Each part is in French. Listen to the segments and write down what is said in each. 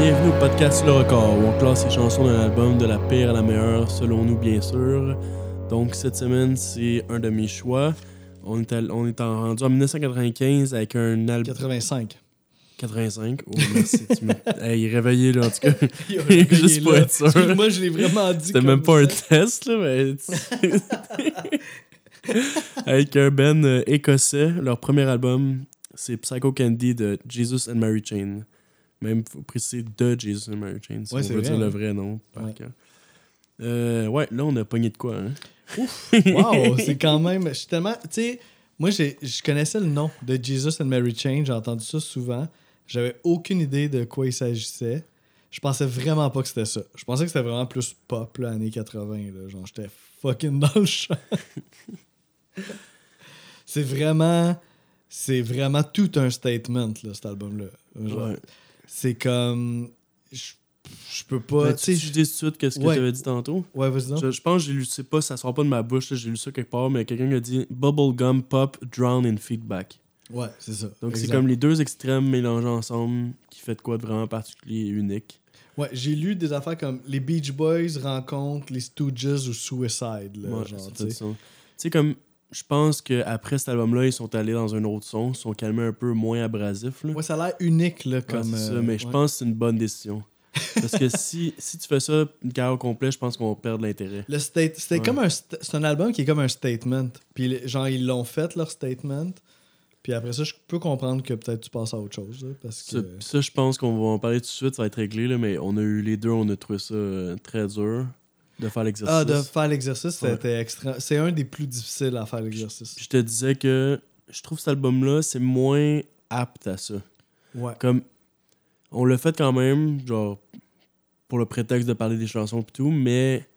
Bienvenue au podcast Le Record, où on classe les chansons d'un album de la pire à la meilleure, selon nous bien sûr. Donc cette semaine, c'est un de mes choix. On est, on est en- rendu en 1995 avec un album... 85. 85. Oh, merci. tu me... Hey, réveillé là, en tout cas. Juste il est pour là. être sûr. Excuse-moi, je l'ai vraiment dit. C'était même pas un test, là, mais... avec un band euh, écossais. Leur premier album, c'est Psycho Candy de Jesus and Mary Chain. Même, faut préciser de Jesus and Mary Chain, si Ouais, on veut dire le hein. vrai nom. Ouais. Euh, ouais, là, on a pogné de quoi, hein? Wow, c'est quand même. Je suis tellement. Tu sais, moi, je connaissais le nom de Jesus and Mary Chain. J'ai entendu ça souvent. J'avais aucune idée de quoi il s'agissait. Je pensais vraiment pas que c'était ça. Je pensais que c'était vraiment plus pop, là, années 80. Là. Genre, j'étais fucking dans le champ. c'est vraiment. C'est vraiment tout un statement, là, cet album-là. Genre, Ouais. C'est comme. Je, je peux pas. Tu sais, je dis tout de suite qu'est-ce que Ouais. tu avais dit tantôt? Ouais, vas-y donc. Je, je pense que j'ai lu, c'est pas, ça sort pas de ma bouche, j'ai lu ça quelque part, mais quelqu'un a dit Bubblegum Pop Drown in Feedback. Ouais, c'est ça. Donc c'est comme les deux extrêmes mélangés ensemble qui fait de quoi de vraiment particulier et unique. Ouais, j'ai lu des affaires comme les Beach Boys rencontrent les Stooges ou Suicide. Là, Ouais, genre. Tu sais, comme je pense qu'après cet album-là, ils sont allés dans un autre son, ils sont calmés un peu moins abrasifs. Là. Ouais, ça a l'air unique là, comme. ça, euh, mais je pense que c'est une bonne décision. Parce que si, si tu fais ça une carrière au complet, je pense qu'on va perdre l'intérêt. Le state, c'était Ouais. comme un, st- c'est un album qui est comme un statement. Puis les- genre ils l'ont fait leur statement. Puis après ça, je peux comprendre que peut-être tu passes à autre chose là, parce que. Ça, ça, je pense qu'on va en parler tout de suite, ça va être réglé, là, mais on a eu les deux, on a trouvé ça euh, très dur de faire l'exercice. Ah, de faire l'exercice, Ouais. c'était extra. C'est un des plus difficiles à faire l'exercice. Je te disais que je trouve cet album-là, c'est moins apte à ça. Ouais. Comme, on l'a fait quand même, genre, pour le prétexte de parler des chansons et tout, mais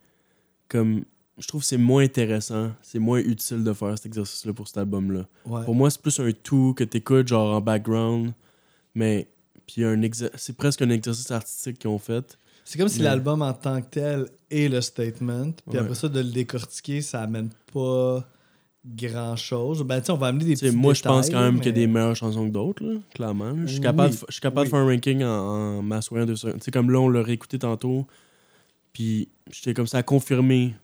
comme, je trouve que c'est moins intéressant, c'est moins utile de faire cet exercice-là pour cet album-là. Ouais. Pour moi, c'est plus un tout que t'écoutes, genre, en background, mais, puis un c'est presque un exercice artistique qu'ils ont fait. C'est comme si Mais- l'album en tant que tel est le statement. Puis Ouais. après ça, de le décortiquer, ça amène pas grand chose. Ben, tu sais, on va amener des petits moi, je pense quand même mais- qu'il y a des meilleures chansons que d'autres, là, clairement. Je suis Oui, capable, de, je suis capable oui. de faire un ranking en, en m'assoyant de ça. Tu sais, comme là, on l'a réécouté tantôt, puis j'étais comme ça à confirmer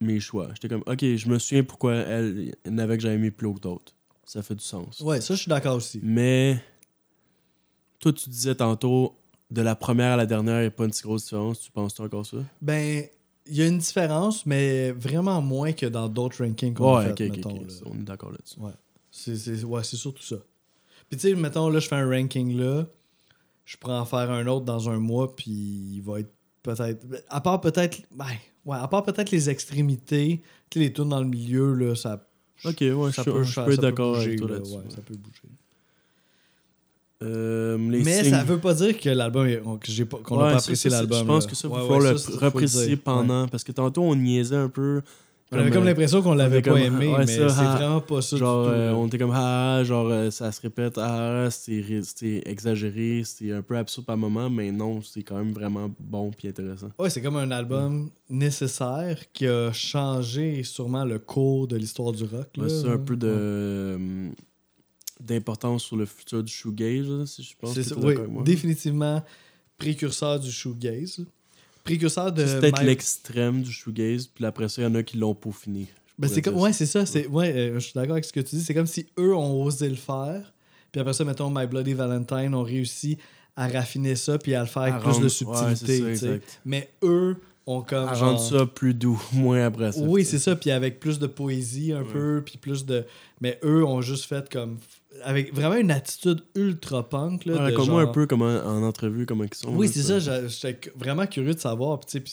mes choix. J'étais comme, OK, je me souviens pourquoi elle, il y en avait que j'avais aimé plus haut que d'autres. Ça fait du sens. Ouais, ça, je suis d'accord aussi. Mais, toi, tu disais tantôt, de la première à la dernière, il n'y a pas une si grosse différence. Tu penses-tu encore ça? Ben, il y a une différence, mais vraiment moins que dans d'autres rankings qu'on a fait, ok, ok, mettons, là. On est d'accord là-dessus. Ouais. C'est, ouais, c'est surtout ça. Puis, tu sais, mettons, là, je fais un ranking là. Je pourrais en faire un autre dans un mois, puis il va être peut-être. À part peut-être. Ben, ouais, à part peut-être les extrémités, tu les tours dans le milieu, là, ça. Ok, ouais, ça je, peut, je ça- peux être d'accord avec toi là-dessus. ouais, ça peut bouger. Euh, les Mais signes- ça veut pas dire que l'album est- que j'ai pas- qu'on n'a Ouais, pas ça, apprécié l'album. Je pense là. que ça, il Ouais, faut ouais, le repréciser pendant. Parce que tantôt, on niaisait un peu. On avait comme euh, l'impression qu'on l'avait avait pas comme- aimé, ouais, mais c'est ah, vraiment pas ça Genre, du tout. euh, on était comme, ah, genre, euh, ça se répète, ah, c'est exagéré, c'est un peu absurde par moment, mais non, c'est quand même vraiment bon puis intéressant. Ouais, c'est comme un album nécessaire qui a changé sûrement le cours de l'histoire du rock. C'est un peu de. Ouais. d'importance sur le futur du shoegaze, si je pense C'est oui, définitivement précurseur du shoegaze. Précurseur de. C'est peut-être My- l'extrême du shoegaze, puis après ça, il y en a qui l'ont peaufiné. Ben, c'est comme... Ouais, c'est ça. C'est... Ouais, euh, je suis d'accord avec ce que tu dis. C'est comme si eux ont osé le faire. Puis après ça, mettons, My Bloody Valentine ont réussi à raffiner ça puis à le faire avec plus rendre- de ouais, subtilité. c'est ça. Mais eux ont comme. À genre- rendre ça plus doux, moins abrasif. Oui, c'est ça. Puis avec plus de poésie un Ouais. peu, puis plus de. Mais eux ont juste fait comme. Avec vraiment une attitude ultra punk. Là, Ouais, de genre- un peu comment, en entrevue comment ils sont. Oui, c'est ça. J'étais vraiment curieux de savoir. Puis, tu sais, puis,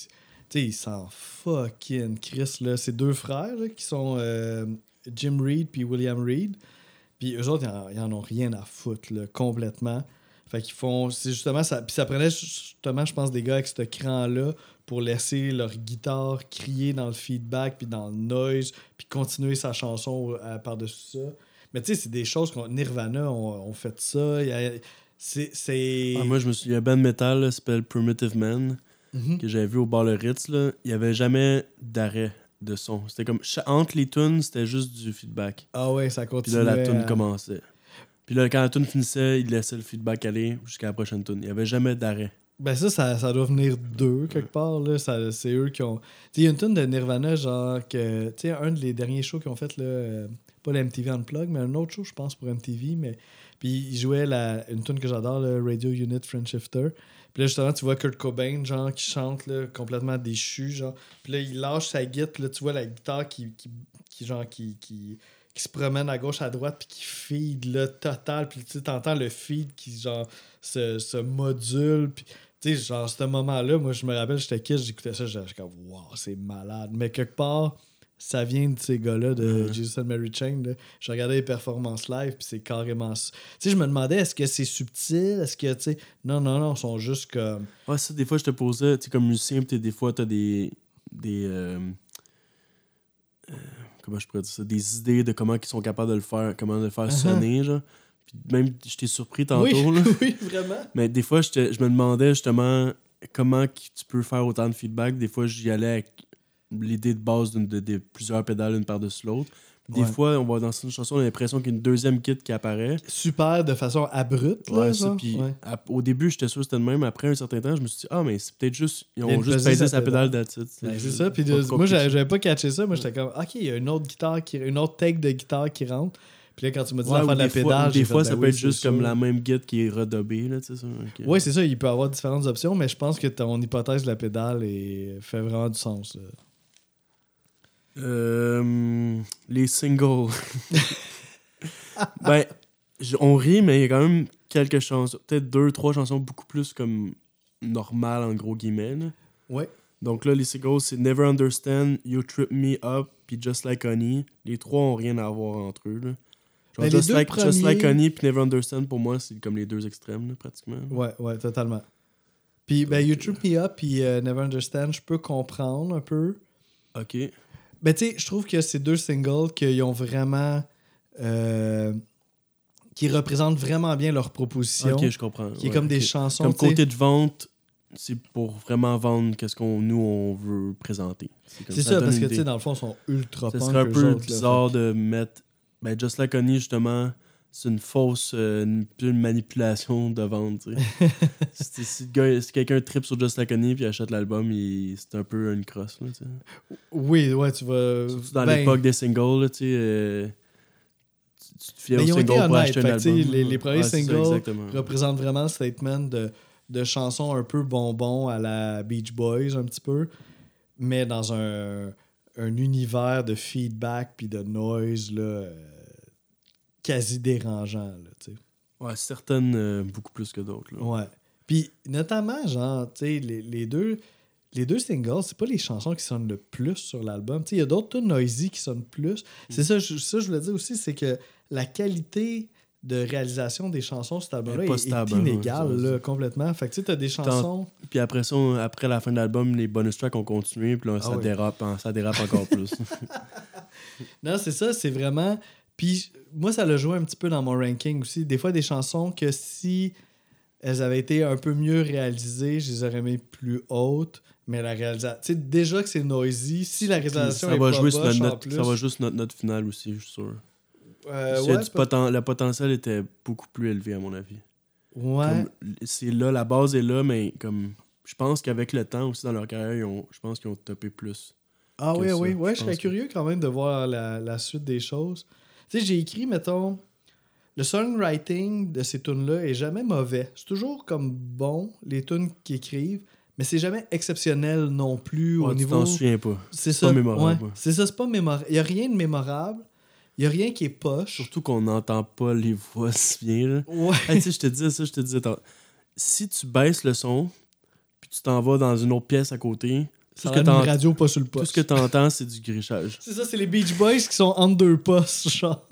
tu sais, ils s'en fucking Chris, là. C'est deux frères là, qui sont euh, Jim Reed puis William Reed. Puis eux autres, ils en, ils en ont rien à foutre, là, complètement. Fait qu'ils font. C'est justement ça. Puis ça prenait justement, je pense, des gars avec ce cran-là pour laisser leur guitare crier dans le feedback puis dans le noise, puis continuer sa chanson euh, par-dessus ça. Mais tu sais, c'est des choses qu'on. Nirvana ont, ont fait ça. Il y a- C'est. c'est- Ah, moi, je me suis. Il y a un band metal, s'appelle Primitive Man, Mhm. que j'avais vu au bar Le Ritz. Là. Il n'y avait jamais d'arrêt de son. C'était comme. Entre les tunes, c'était juste du feedback. Ah ouais, ça Puis continue. là, la tune commençait. Puis là, quand la tune finissait, il laissait le feedback aller jusqu'à la prochaine tune. Il n'y avait jamais d'arrêt. Ben ça, ça, ça doit venir d'eux, quelque part. Là. Ça, c'est eux qui ont... Tu sais, il y a une tune de Nirvana, genre, que... Tu sais, un des derniers shows qu'ils ont fait, là, euh, pas le MTV Unplugged, mais un autre show, je pense, pour MTV, mais... Puis ils jouaient la... une tune que j'adore, le Radio Unit French Shifter. Puis là, justement, tu vois Kurt Cobain, genre, qui chante, là, complètement déchu, genre. Puis là, il lâche sa guitare, là, tu vois la guitare qui... qui, qui genre, qui... qui qui se promène à gauche, à droite, puis qui feed, là, total. Puis tu entends le feed qui, genre, se, se module. Puis tu sais, genre, ce moment-là, moi, je me rappelle, j'étais kid, j'écoutais ça, j'étais comme, wow, c'est malade. Mais quelque part, ça vient de ces gars-là, de Jesus and Mary Chain. Là. Je regardais les performances live, puis c'est carrément. Tu sais, je me demandais, est-ce que c'est subtil? Est-ce que, tu sais. Non, non, non, ils sont juste comme. Ouais, ça, des fois, je te posais, tu sais, comme musicien, puis des fois, t'as des. des euh, euh, comment je pourrais dire ça, des idées de comment ils sont capables de le faire, comment de le faire uh-huh. sonner, genre. Puis même, j'étais surpris tantôt. Oui, oui, vraiment. Mais des fois, je me demandais justement comment tu peux faire autant de feedback. Des fois, j'y allais avec l'idée de base de, plusieurs pédales une par-dessus l'autre. Des fois, on va dans une chanson, on a l'impression qu'il y a une deuxième kit qui apparaît. Super de façon abrupte. Là, puis au début, j'étais sûr que c'était le même. Après un certain temps, je me suis dit, ah, mais c'est peut-être juste. Ils ont juste pesé sa pédale d'attitude. Ben, c'est ça. Puis moi, j'avais pas catché ça. Moi, j'étais comme, ok, il y a une autre guitare, qui, une autre take de guitare qui rentre. Puis là, quand tu m'as dit ouais, faire de la pédale. Des fois, ça ben peut être juste comme la même guide qui est redobée. Là, ça. Oui, c'est ça. Il peut y avoir différentes options, mais je pense que ton hypothèse de la pédale est... fait vraiment du sens. Là. Euh, les singles. ben, on rit, mais il y a quand même quelques chansons, peut-être deux, trois chansons beaucoup plus comme normales, en gros guillemets. Ouais. Donc là, les singles, c'est Never Understand, You Trip Me Up, puis Just Like Honey. Les trois ont rien à voir entre eux. Là. Ben, Just, like, Just Like Honey puis Never Understand, pour moi, c'est comme les deux extrêmes, pratiquement. Ouais, ouais, totalement. Puis, ben, You Trip Me Up puis euh, Never Understand, je peux comprendre un peu. OK. Ben, tu sais, je trouve que ces deux singles qui ont vraiment. Euh, qui représentent vraiment bien leur proposition. Ok, je comprends. Qui est comme des chansons. Comme côté de vente, c'est pour vraiment vendre qu'est-ce qu'on nous on veut présenter. C'est ça, parce que tu sais, dans le fond, ils sont ultra Ce serait un peu bizarre de mettre. Ben, Just Like Honey, justement, c'est une fausse euh, une, manipulation de vente. si, si, quelqu'un tripe sur Just Like Honey puis achète l'album, c'est un peu une crosse. Là, oui, ouais, tu vas. dans ben l'époque des singles, tu sais. Euh, tu te fies au single pour acheter un album. Les, les premiers singles représentent vraiment le statement de, de chansons un peu bonbons à la Beach Boys, un petit peu, mais dans un, un univers de feedback puis de noise. Là, quasi dérangeant. Là, ouais, certaines euh, beaucoup plus que d'autres. Ouais. Puis notamment, genre, tu sais, les, les, deux. Les deux singles, c'est pas les chansons qui sonnent le plus sur l'album. Il y a d'autres noisy qui sonnent plus. C'est ça, je, ça, je voulais dire aussi, c'est que la qualité de réalisation des chansons sur cet album-là est, hein, inégale là, complètement. Fait que tu sais, t'as des chansons. Puis après ça, après la fin de l'album, les bonus tracks ont continué, puis là, ça, ah dérape, ça dérape encore plus. non, c'est ça, c'est vraiment. Puis moi, ça l'a joué un petit peu dans mon ranking aussi. Des fois, des chansons que si elles avaient été un peu mieux réalisées, je les aurais mis plus hautes. Mais la réalisation. Tu sais, déjà que c'est noisy, si la réalisation ça est va pas jouer sur notre, Ça va jouer sur notre note finale aussi, je suis sûr. Euh, ouais, le potentiel était beaucoup plus élevé, à mon avis. Ouais. C'est là, la base est là, mais comme. Je pense qu'avec le temps aussi dans leur carrière, je pense qu'ils ont topé plus. Ah oui, oui, ouais, je serais curieux quand même de voir la, la suite des choses. Tu sais, j'ai écrit, mettons, le songwriting de ces tunes-là est jamais mauvais. C'est toujours comme bon, les tunes qu'ils écrivent, mais c'est jamais exceptionnel non plus au niveau. t'en souviens pas. C'est ça. Pas mémorable. C'est ça, c'est pas mémorable. Il n'y a rien de mémorable. Il n'y a rien qui est poche. Surtout qu'on n'entend pas les voix si bien. Ouais. tu sais, je te disais ça, je te disais. Si tu baisses le son, puis tu t'en vas dans une autre pièce à côté, tout ce que radio pas sur le poste. Tout ce que t'entends, c'est du grichage. c'est ça, c'est les Beach Boys qui sont en deux postes, genre.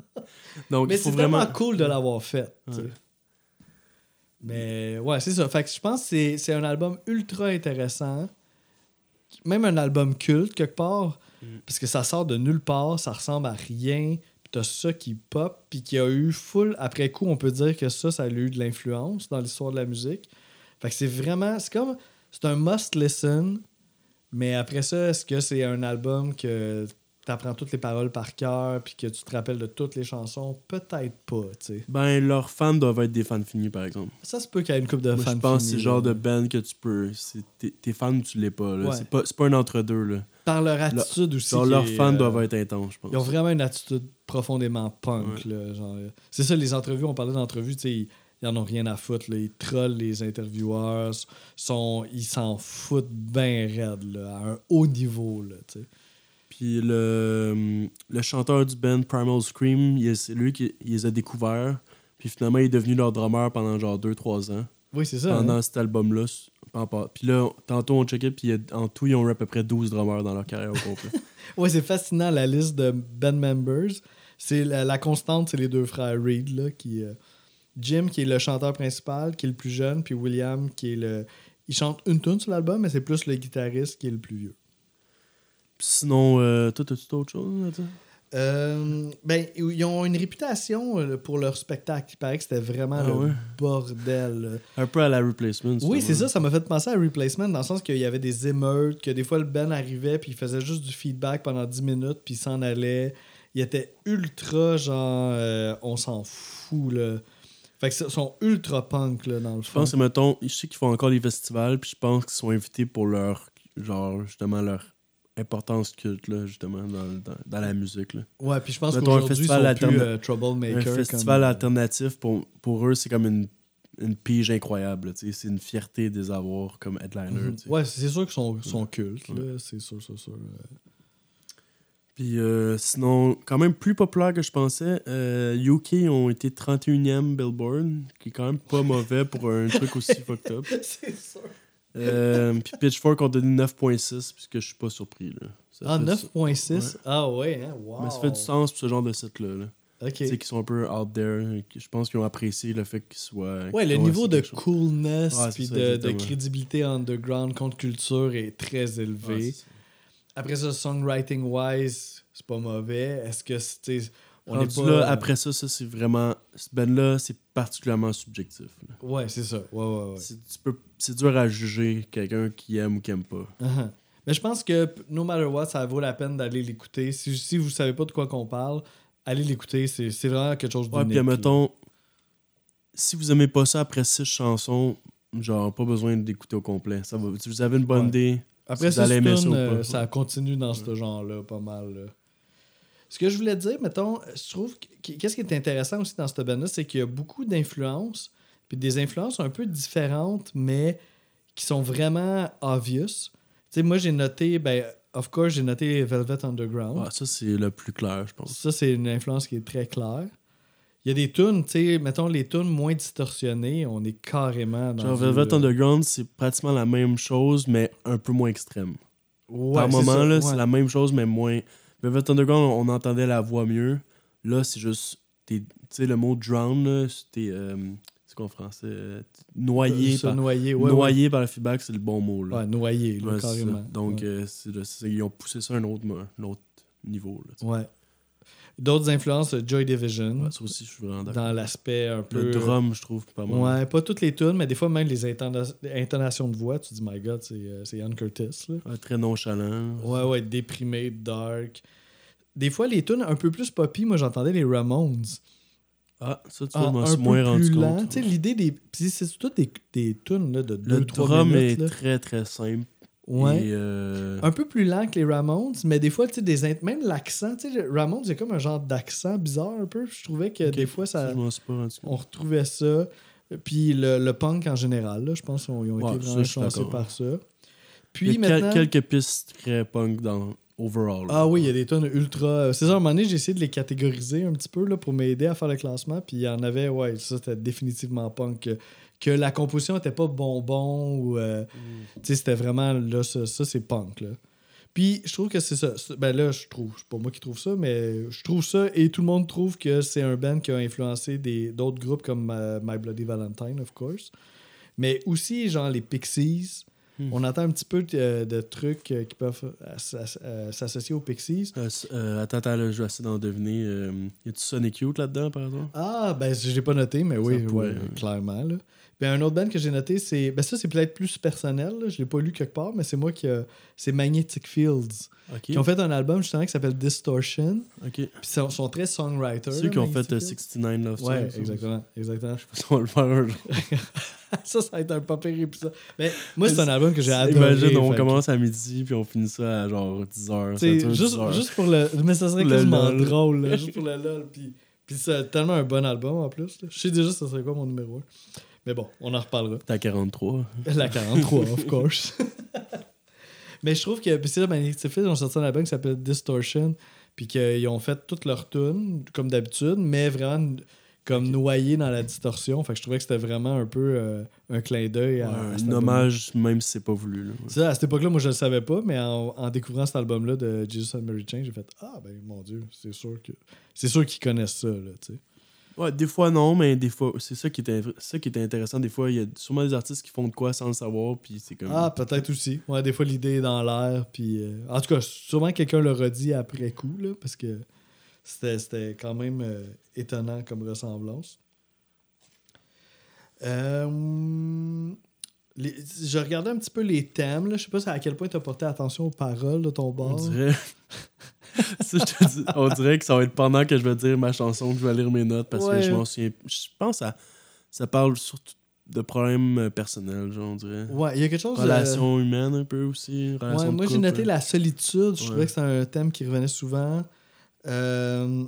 Donc, Mais c'est vraiment cool de l'avoir fait. Mais ouais, c'est ça. Fait que je pense que c'est un album ultra intéressant. Même un album culte, quelque part. Mm. Parce que ça sort de nulle part, ça ressemble à rien. Puis t'as ça qui pop, puis qui a eu full. Après coup, on peut dire que ça, ça a eu de l'influence dans l'histoire de la musique. Fait que c'est vraiment. C'est comme. C'est un must listen mais après ça, est-ce que c'est un album que t'apprends toutes les paroles par cœur, puis que tu te rappelles de toutes les chansons, peut-être pas, tu sais. Ben, leurs fans doivent être des fans finis, par exemple. Ça se peut qu'il y ait une coupe de Moi, fans je pense que c'est le genre de band que tu peux. T'es t'es fan ou tu l'es pas. là. Ouais. C'est pas, pas un entre-deux. Là. Par leur attitude aussi. Qui leurs fans euh, doivent être intenses, je pense. Ils ont vraiment une attitude profondément punk. là, genre, euh, c'est ça, les entrevues, on parlait d'entrevues, tu sais, ils, en ont rien à foutre. Là, ils trollent les intervieweurs, sont, ils s'en foutent bien raide, là, à un haut niveau. Là. Puis le, le chanteur du band Primal Scream, c'est lui qui il les a découverts. Puis finalement, il est devenu leur drummer pendant genre 2-3 ans. Oui, c'est ça. pendant hein. cet album-là. Puis là, tantôt, on checkait, puis en tout, ils ont eu à peu près 12 drummers dans leur carrière au complet. Ouais, c'est fascinant la liste de band members. C'est la, la constante, c'est les deux frères Reed là, qui euh, Jim qui est le chanteur principal, qui est le plus jeune, puis William qui est le il chante une tune sur l'album, mais c'est plus le guitariste qui est le plus vieux. Sinon, euh, toi, t'as-tu autre chose à dire? Euh, ben, ils ont une réputation euh, pour leur spectacle. Il paraît que c'était vraiment Ah le ouais? bordel. Un peu à la replacement. Oui, c'est ça. Ça m'a fait penser à Replacement dans le sens qu'il y avait des émeutes, que des fois le Ben arrivait puis il faisait juste du feedback pendant 10 minutes puis il s'en allait. Il était ultra genre euh, on s'en fout là. Fait que ils sont ultra punk là dans le Je fond. pense que, mettons, je sais qu'ils font encore des festivals, puis je pense qu'ils sont invités pour leur, genre, justement, leur importance culte, là, justement, dans, dans, dans la musique, là. Ouais, puis je pense qu'aujourd'hui ils sont plus euh, troublemaker. Un comme- festival alternatif, pour, pour eux, c'est comme une, une pige incroyable. C'est une fierté de les avoir comme headliner, sais. Ouais, c'est sûr qu'ils sont, sont cultes c'est sûr, c'est sûr. Puis euh, sinon, quand même plus populaire que je pensais, euh, UK ont été 31e Billboard, qui est quand même pas mauvais pour un truc aussi fucked up. c'est sûr. Euh, puis Pitchfork ont donné 9.6, puisque je suis pas surpris. Là. Ça Ah, fait 9.6. Ouais. Ah ouais, hein? wow. Mais ça fait du sens pour ce genre de site-là. Là. Ok. Tu sais, qui sont un peu out there. Je pense qu'ils ont apprécié le fait qu'ils soient. Ouais, le niveau de coolness puis de, crédibilité underground contre culture est très élevé. Ouais, Après ça, songwriting wise, c'est pas mauvais. Est-ce que c'est. On est pas. là, après ça, ça c'est vraiment. Ce band-là, c'est particulièrement subjectif. là. Ouais, c'est ça. Ouais, ouais, ouais. C'est- tu peux- C'est dur à juger quelqu'un qui aime ou qui aime pas. Uh-huh. Mais je pense que no matter what, ça vaut la peine d'aller l'écouter. Si, si vous savez pas de quoi qu'on parle, allez l'écouter. C'est c'est vraiment quelque chose Ouais, d'unique. puis mettons, si vous aimez pas ça après six chansons, genre, pas besoin d'écouter au complet. Ça va, si vous avez une bonne Ouais. idée, Après ça, euh, ça continue dans ce genre-là, pas mal. là. Ce que je voulais dire, mettons, je trouve que qu'est-ce qui est intéressant aussi dans ce band-là, c'est qu'il y a beaucoup d'influences, puis des influences un peu différentes, mais qui sont vraiment obvious. Tu sais, moi, j'ai noté, ben, of course, j'ai noté Velvet Underground. ah, ça, c'est le plus clair, je pense. Ça, c'est une influence qui est très claire. Il y a des tunes, tu sais, mettons les tunes moins distorsionnées, on est carrément dans. Genre, du- Velvet Underground, c'est pratiquement la même chose, mais un peu moins extrême. Ouais, Par moment, ça, là, ouais. c'est la même chose, mais moins. Velvet Underground, on entendait la voix mieux. Là, c'est juste. Tu sais, le mot drown, c'était. euh, c'est quoi en français? Euh, Noyé, Se par, noyer, ouais, noyé par le feedback, c'est le bon mot. Là. Ouais, noyer, là, carrément. Donc, euh, c'est ils ont poussé ça à un autre, mo- un autre niveau. Là. Ouais. D'autres influences, Joy Division, Ouais, ça aussi, je suis vraiment d'accord. dans l'aspect un peu. Le drum, je trouve pas mal. Ouais, pas toutes les tunes, mais des fois, même les intona- intonations de voix, tu dis, my god, c'est euh, c'est Ian Curtis. Là. Ouais, très nonchalant. Ouais, ouais, déprimé, dark. Des fois, les tunes un peu plus poppy, moi j'entendais les Ramones. Ah, ça, tu Ah, vois, un suis peu moins rendu compte. Tu sais, l'idée des. Puis c'est tout des, des tunes là, de Le 2-3 drum minutes. est là. très, très simple. Ouais. Euh, Un peu plus lent que les Ramones, mais des fois, tu sais, des même l'accent, tu sais, Ramones, il y a comme un genre d'accent bizarre un peu. Je trouvais que des fois, ça, pas on retrouvait ça. Puis le, le punk en général, là, je pense qu'ils ont, ils ont Ouais, été vraiment chancés par ça. Il y Puis a maintenant. quelques pistes très punk dans overall. là. Ah oui, il y a des tonnes ultra. euh, C'est ça, à un moment donné, j'ai essayé de les catégoriser un petit peu là, pour m'aider à faire le classement. Puis il y en avait, ouais, ça c'était définitivement punk. Que, la composition était pas bonbon ou. euh, Mm. Tu sais, c'était vraiment. Là, ça, ça, c'est punk. Là. Puis je trouve que c'est ça. Ben là, je trouve. C'est pas moi qui trouve ça, mais je trouve ça et tout le monde trouve que c'est un band qui a influencé des- d'autres groupes comme euh, My Bloody Valentine, of course. Mais aussi, genre, les Pixies. Hmm. On entend un petit peu de, de trucs euh, qui peuvent euh, s'as- euh, s'associer aux Pixies. Euh, euh, attends, attends, là, je vais essayer d'en deviner. Euh, y a-tu Sonic Youth là-dedans, par exemple? Ah, ben, je l'ai pas noté, mais oui, pourrait, oui, ouais. clairement. Là. Puis un autre band que j'ai noté, c'est. Ben ça, c'est peut-être plus personnel. là. Je l'ai pas lu quelque part, mais c'est moi qui. C'est Magnetic Fields. Qui ont fait un album justement qui s'appelle Distortion. Puis ils sont, très songwriters. Ceux qui ont fait Fields. 69 Love Songs. Ouais, exactement. exactement. ça, On va le faire un jour. ça, ça va être un pas pire épisode. Mais moi, c'est un album que j'ai adoré. Imagine, on que- commence à midi puis on finit ça à genre 10h. Tu sais, juste, juste pour le. Mais ça serait quasiment drôle, là, juste pour le lol. Puis, puis c'est tellement un bon album en plus. là. Je sais déjà ça serait quoi mon numéro 1. Mais bon, on en reparlera. T'as 43. La 43, of course. Mais je trouve que. Puis c'est là, Magnetic Fields ont sorti un album qui s'appelle Distortion. Puis qu'ils ont fait toutes leurs tunes, comme d'habitude, mais vraiment comme noyé dans la distorsion. Fait que je trouvais que c'était vraiment un peu euh, un clin d'œil un hommage, même si c'est pas voulu. Là. Ouais. Ça, à cette époque-là, moi, je le savais pas, mais en, en découvrant cet album-là de Jesus and Mary Chain, j'ai fait Ah, ben mon Dieu, c'est sûr que. C'est sûr qu'ils connaissent ça, là, tu sais. Ouais, des fois non, mais des fois, c'est ça qui inv- ça qui intéressant. Des fois, il y a sûrement des artistes qui font de quoi sans le savoir, puis c'est comme. Ah, peut-être aussi. Ouais, des fois, l'idée est dans l'air, puis. euh, En tout cas, sûrement quelqu'un le redit après coup, là, parce que c'était c'était quand même euh, étonnant comme ressemblance. Euh, les- je regardais un petit peu les thèmes, là. Je sais pas à quel point tu as porté attention aux paroles de ton on bord. dirait. Ça, je te dis- on dirait que ça va être pendant que je vais dire ma chanson que je vais lire mes notes parce Ouais. que je m'en souviens. Je pense que ça, ça parle surtout de problèmes euh, personnels, genre, on dirait. Ouais, il y a quelque chose. Relations humaines un peu aussi. Ouais, de moi, j'ai noté la solitude. Je Ouais. trouvais que c'était un thème qui revenait souvent. Euh,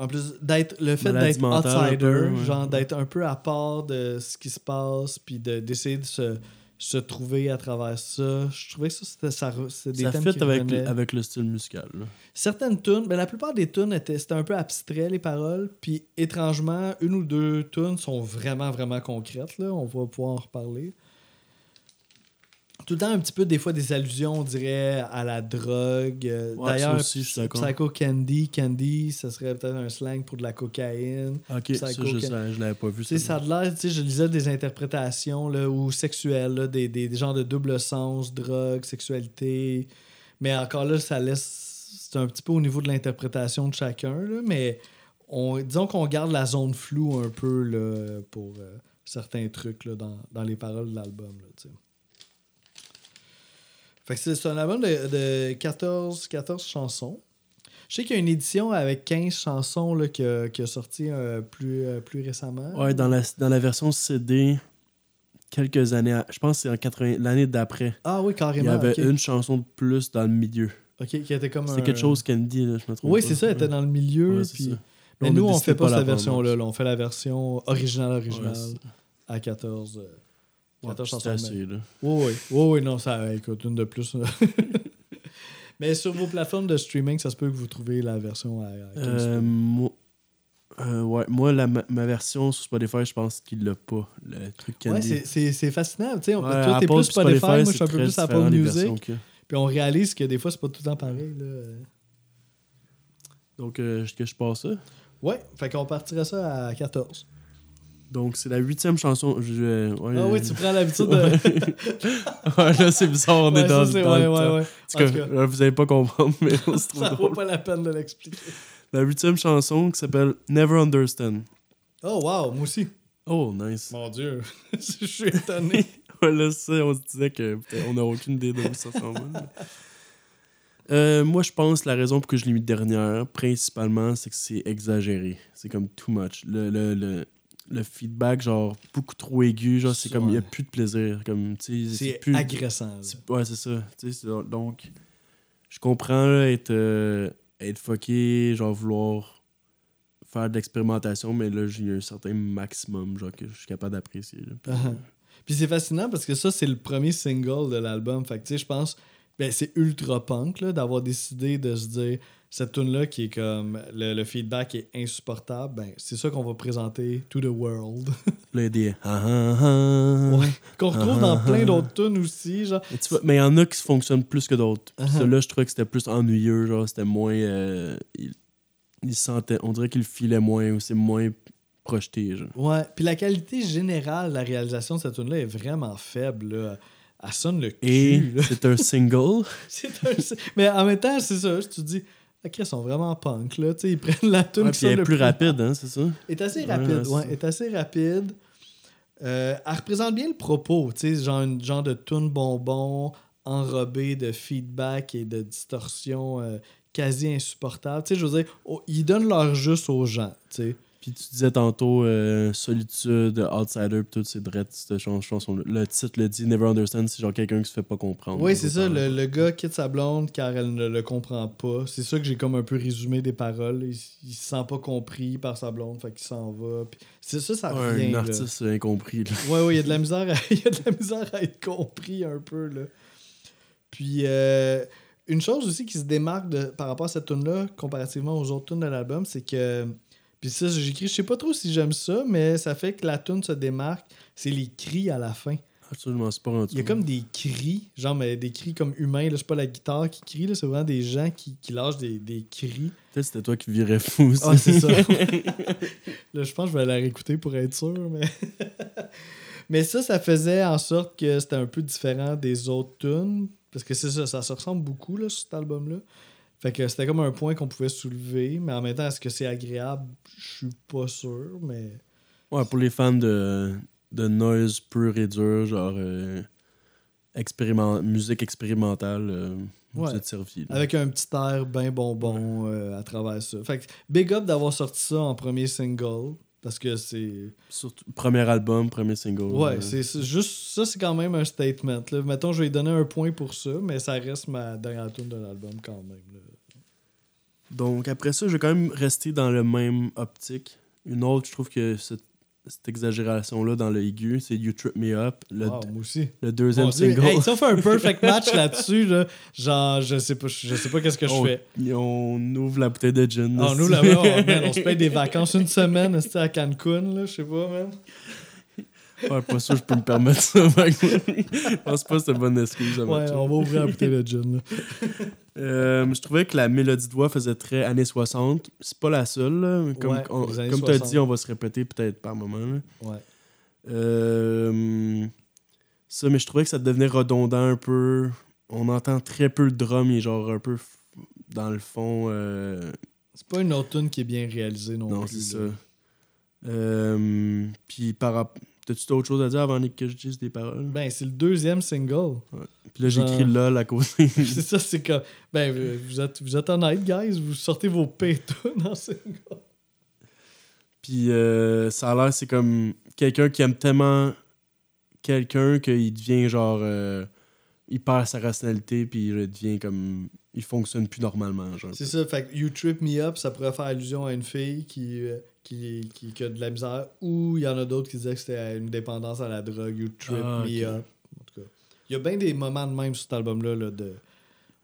en plus, d'être le fait d'être outsider, peu, ouais. genre d'être un peu à part de ce qui se passe, puis de- d'essayer de, se, se trouver à travers ça. Je trouvais que ça, c'était ça, des Ça thèmes fit qui avec, revenaient. avec le style musical. là. Certaines tunes, ben, la plupart des tunes étaient c'était un peu abstrait les paroles, puis étrangement, une ou deux tunes sont vraiment vraiment concrètes là, on va pouvoir en reparler. Tout le temps un petit peu des fois des allusions, on dirait à la drogue. Euh, Ouais, D'ailleurs, ça. Psycho Candy, Candy, ça serait peut-être un slang pour de la cocaïne. Ok, ça, Psycho je, Can- sais- je l'avais pas vu. Ça a de l'air, tu sais, je lisais des interprétations là, ou sexuelles, là, des, des, des genres de double sens, drogue, sexualité. Mais encore là, ça laisse. C'est un petit peu au niveau de l'interprétation de chacun, là, mais on, disons qu'on garde la zone floue un peu là, pour euh, certains trucs là, dans, dans les paroles de l'album. là, tu sais. Fait que c'est un album de, de 14, 14 chansons. Je sais qu'il y a une édition avec 15 chansons là, qui, a, qui a sorti euh, plus, euh, plus récemment. Ouais, dans la, dans la version CD, quelques années, à- je pense que c'est en 80 l'année d'après, Ah oui, il carrément. y avait une chanson de plus dans le milieu. Ok, qui était comme C'était un- quelque chose Candy, là, je me trompe Oui, c'est ça, elle était dans le milieu. Ouais, puis... Mais On nous, on fait pas, pas cette la version-là. On fait la version originale, originale, Ouais, à 14, euh, 14 c'est chansons. assez, mais- là. Oui, oui. Oui, oui, non, ça, écoute, une de plus. Mais sur vos plateformes de streaming, ça se peut que vous trouviez la version à, à 15 Euh, moi, euh, ouais, moi la, ma, ma version sur Spotify, je pense qu'il l'a pas, le truc Ouais, Candy. c'est- fascinant. Tu sais, on- Ouais, toi, t'es plus puis Spotify, moi, je suis un peu plus Apple Music. a. Puis on réalise que des fois, c'est pas tout le temps pareil. Là. Donc, euh, que je passe ça? Ouais, fait qu'on partirait ça à 14. Donc, c'est la huitième chanson. Je, ouais, Ah euh, oui, tu prends l'habitude de. ouais, là, c'est bizarre, on Ouais, est dans, ça, c'est- dans ouais, le ouais, temps. ouais. En tout cas, là, vous allez pas comprendre, mais c'est trop Ça vaut pas la peine de l'expliquer. La huitième chanson qui s'appelle Never Understand. Oh, wow, moi aussi. Oh, nice. Mon Dieu, je suis étonné. Ouais, là, ça, on se disait que on n'a aucune idée d'où ça s'en va. mais- Euh, moi, je pense que la raison pour que je l'ai mis dernière, principalement, c'est que c'est exagéré. C'est comme too much. Le, le, le, le feedback, genre, beaucoup trop aigu, genre, c'est comme, il n'y a plus de plaisir. Comme, tu sais, C'est plus. agressant. Ouais, c'est ça. Tu sais, c'est- donc, je comprends là, être, euh, être fucké, genre, vouloir faire de l'expérimentation, mais là, j'ai un certain maximum, genre, que je suis capable d'apprécier. Puis, Uh-huh. Puis c'est fascinant parce que ça, c'est le premier single de l'album. Fait que, tu sais, je pense, ben, c'est ultra punk là, d'avoir décidé de se dire, cette tune là qui est comme, le, le feedback est insupportable, ben, c'est ça qu'on va présenter to the world. Là, il y ah, ah, ah. Ouais. Qu'on retrouve dans plein d'autres tunes aussi. Genre, Mais, tu vois, mais il y en a qui fonctionnent plus que d'autres. Puis Uh-huh. Celui-là, je trouvais que c'était plus ennuyeux, genre, c'était moins. euh, il, il sentait, on dirait qu'il filait moins ou c'est moins projeté, genre. Ouais, puis la qualité générale de la réalisation de cette tune là est vraiment faible. Là. Elle sonne le cul. Et là. c'est un single. Un- Mais en même temps, c'est ça. Tu te dis, ok, ils sont vraiment punk. Là. Tu sais, ils prennent la tune Ouais, qui est plus rapide, hein, c'est ça? est assez rapide. Ouais, est assez rapide. Euh, elle représente bien le propos, tu sais, genre une genre de tune bonbon enrobé de feedback et de distorsion euh, quasi insupportable. Tu sais, je veux dire, oh, ils donnent leur juste aux gens, tu sais. Puis tu disais tantôt euh, Solitude, Outsider, pis tout, c'est drette, cette chan- chanson-là. Le titre le dit Never Understand, c'est genre quelqu'un qui se fait pas comprendre. Oui, c'est ça. Le, le gars quitte sa blonde car elle ne le comprend pas. C'est ça que j'ai comme un peu résumé des paroles. Il, il se sent pas compris par sa blonde, fait qu'il s'en va. Puis c'est ça, ça Ouais, revient. un là. artiste incompris. Là. Ouais, ouais, il y a de la misère à, il y a de la misère à être compris un peu, là. Puis, euh, une chose aussi qui se démarque de, par rapport à cette tune-là, comparativement aux autres tunes de l'album, c'est que. Puis ça, j'écris, je sais pas trop si j'aime ça, mais ça fait que la tune se démarque. C'est les cris à la fin. Absolument, c'est pas rendu. Il y a comme des cris, genre mais des cris comme humains, là, c'est pas la guitare qui crie, là, c'est vraiment des gens qui, qui lâchent des, des cris. Peut-être c'était toi qui virais fou. Ah, c'est ça. là, je pense que je vais la réécouter pour être sûr, mais. mais ça, ça faisait en sorte que c'était un peu différent des autres tunes. Parce que c'est ça, ça se ressemble beaucoup là, sur cet album-là. Fait que c'était comme un point qu'on pouvait soulever, mais en même temps, est-ce que c'est agréable? Je suis pas sûr, mais. Ouais, pour les fans de, de noise pur et dur, genre euh, expériment- musique expérimentale, euh, vous êtes servi. là. Avec un petit air bien bonbon euh, à travers ça. Fait que big up d'avoir sorti ça en premier single. Parce que c'est. Surtout, premier album, premier single. Ouais, euh, c'est c'est juste. Ça, c'est quand même un statement. Là. Mettons, je vais donner un point pour ça, mais ça reste ma dernière tune de l'album quand même. là. Donc après ça, je vais quand même rester dans le même optique. Une autre, je trouve que cette, cette exagération-là dans le aigu, c'est You Trip Me Up, le, Wow, moi aussi. le deuxième single. Hey, si on fait un perfect match là-dessus, là, genre, je sais pas, je sais pas qu'est-ce que je on, fais. on ouvre la bouteille de gin. Ah, nous, là, là-bas, on, man, on se paye des vacances une semaine c'était à Cancun, là, je sais pas, man. Ouais, pas sûr, je peux me permettre ça. que- je pense pas que c'est une bonne excuse. à Ouais, on va ouvrir la bouteille de gin. là. Euh, je trouvais que la mélodie de voix faisait très années 60. C'est pas la seule. là, Comme, Ouais, on- comme tu as 60. dit, on va se répéter peut-être par moment. là. Ouais. Euh, ça, mais je trouvais que ça devenait redondant un peu. On entend très peu le drum, il est genre un peu dans le fond. euh, C'est pas une autre tune qui est bien réalisée non, non, plus. c'est là. ça. Euh, Puis par rap- T'as-tu d'autres choses à dire avant que je dise des paroles? Ben, c'est le deuxième single. Puis là, genre- écrit LOL à côté. c'est ça, c'est comme. Ben, vous- êtes, vous êtes honnête, guys. Vous sortez vos pétons dans single. Puis euh, ça a l'air, c'est comme quelqu'un qui aime tellement quelqu'un qu'il devient genre. euh, il perd sa rationalité, puis il devient comme. Il fonctionne plus normalement. Genre. C'est ça, fait que You Trip Me Up, ça pourrait faire allusion à une fille qui, euh, qui, qui, qui a de la misère, ou il y en a d'autres qui disaient que c'était une dépendance à la drogue, You Trip Ah, Me. Up. En tout cas, il y a bien des moments de même sur cet album-là. Là, de...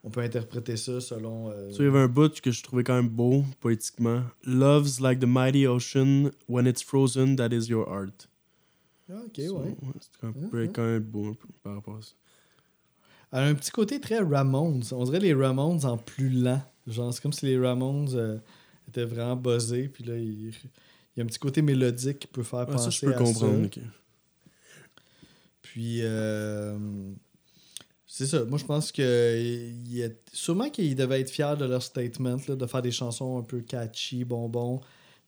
On peut interpréter ça selon. euh, il y avait un bout que je trouvais quand même beau, poétiquement. Love's like the mighty ocean. When it's frozen, that is your art. Ah, ok, So, ouais. c'est quand, même- ouais. quand même beau un peu par rapport à ça. Elle a un petit côté très Ramones. On dirait les Ramones en plus lent. Genre, c'est comme si les Ramones euh, étaient vraiment buzzés. Puis là, il, il y a un petit côté mélodique qui peut faire Ouais, penser ça, je peux à comprendre. ça. Puis, euh, c'est ça. Moi, je pense que il est- sûrement qu'ils devaient être fiers de leur statement, là, de faire des chansons un peu catchy, bonbons.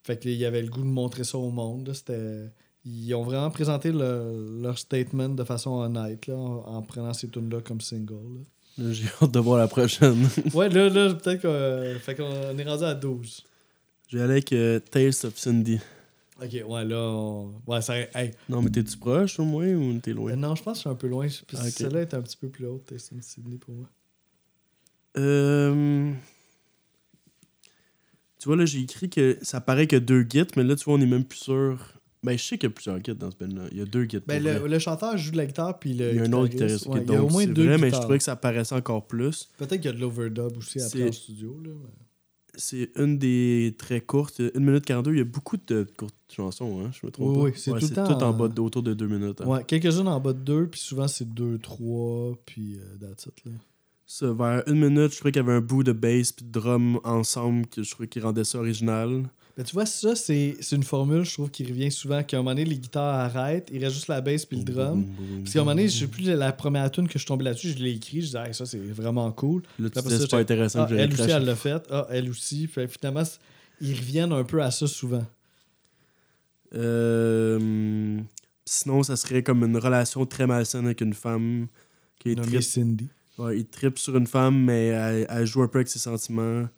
Fait qu'il y avait le goût de montrer ça au monde. là. C'était... Ils ont vraiment présenté le- leur statement de façon honnête là, en, en prenant ces tunes-là comme single. là. J'ai hâte de voir la prochaine. Ouais, là, là peut-être qu'on fait qu'on est rendu à 12. Je vais aller avec euh, Taste of Cindy. Ok, ouais, là, on... ouais, ça... hey. Non, mais t'es-tu proche au moins ou t'es loin? Euh, Non, je pense que je suis un peu loin. Puis Ah. Celle-là est un petit peu plus haute, Taste of Sydney, pour moi. Euh, Tu vois, là, j'ai écrit que ça paraît a deux gits, mais là, tu vois, on est même plus sûr. Ben, je sais qu'il y a plusieurs gits dans ce band-là. Il y a deux gits. Ben, le, le chanteur joue de la guitare, puis le Il y a un autre guitariste, ouais, il y a au moins deux vrai, mais je guitares. trouvais que ça paraissait encore plus. Peut-être qu'il y a de l'overdub aussi après en studio. Là, mais- C'est une des très courtes. 1 minute 42, il y a beaucoup de courtes chansons, hein, je me trompe Oui, pas. oui, c'est tout le temps tout en en- bas de- autour de 2 minutes. hein. Ouais, quelques-unes en bas de 2, puis souvent c'est 2, 3, puis euh, that's it, là. Ça, vers une minute, je trouvais qu'il y avait un bout de bass puis de drum ensemble que je trouvais qui rendait ça original. Ben, tu vois, ça, c'est c'est une formule, je trouve, qui revient souvent. Qu'à un moment donné, les guitares arrêtent, il reste juste la bass puis le drum. Parce qu'à un moment donné, je sais plus, la première tune que je suis tombé là-dessus, je l'ai écrit, je disais, Hey, ça, c'est vraiment cool. Là, tu c'est pas intéressant. Ah, elle aussi, elle l'a fait. Ah, elle aussi. Finalement, ils reviennent un peu à ça souvent. Euh, sinon, ça serait comme une relation très malsaine avec une femme qui est Cindy. ouais, il tripe sur une femme, mais elle, elle joue un peu avec ses sentiments,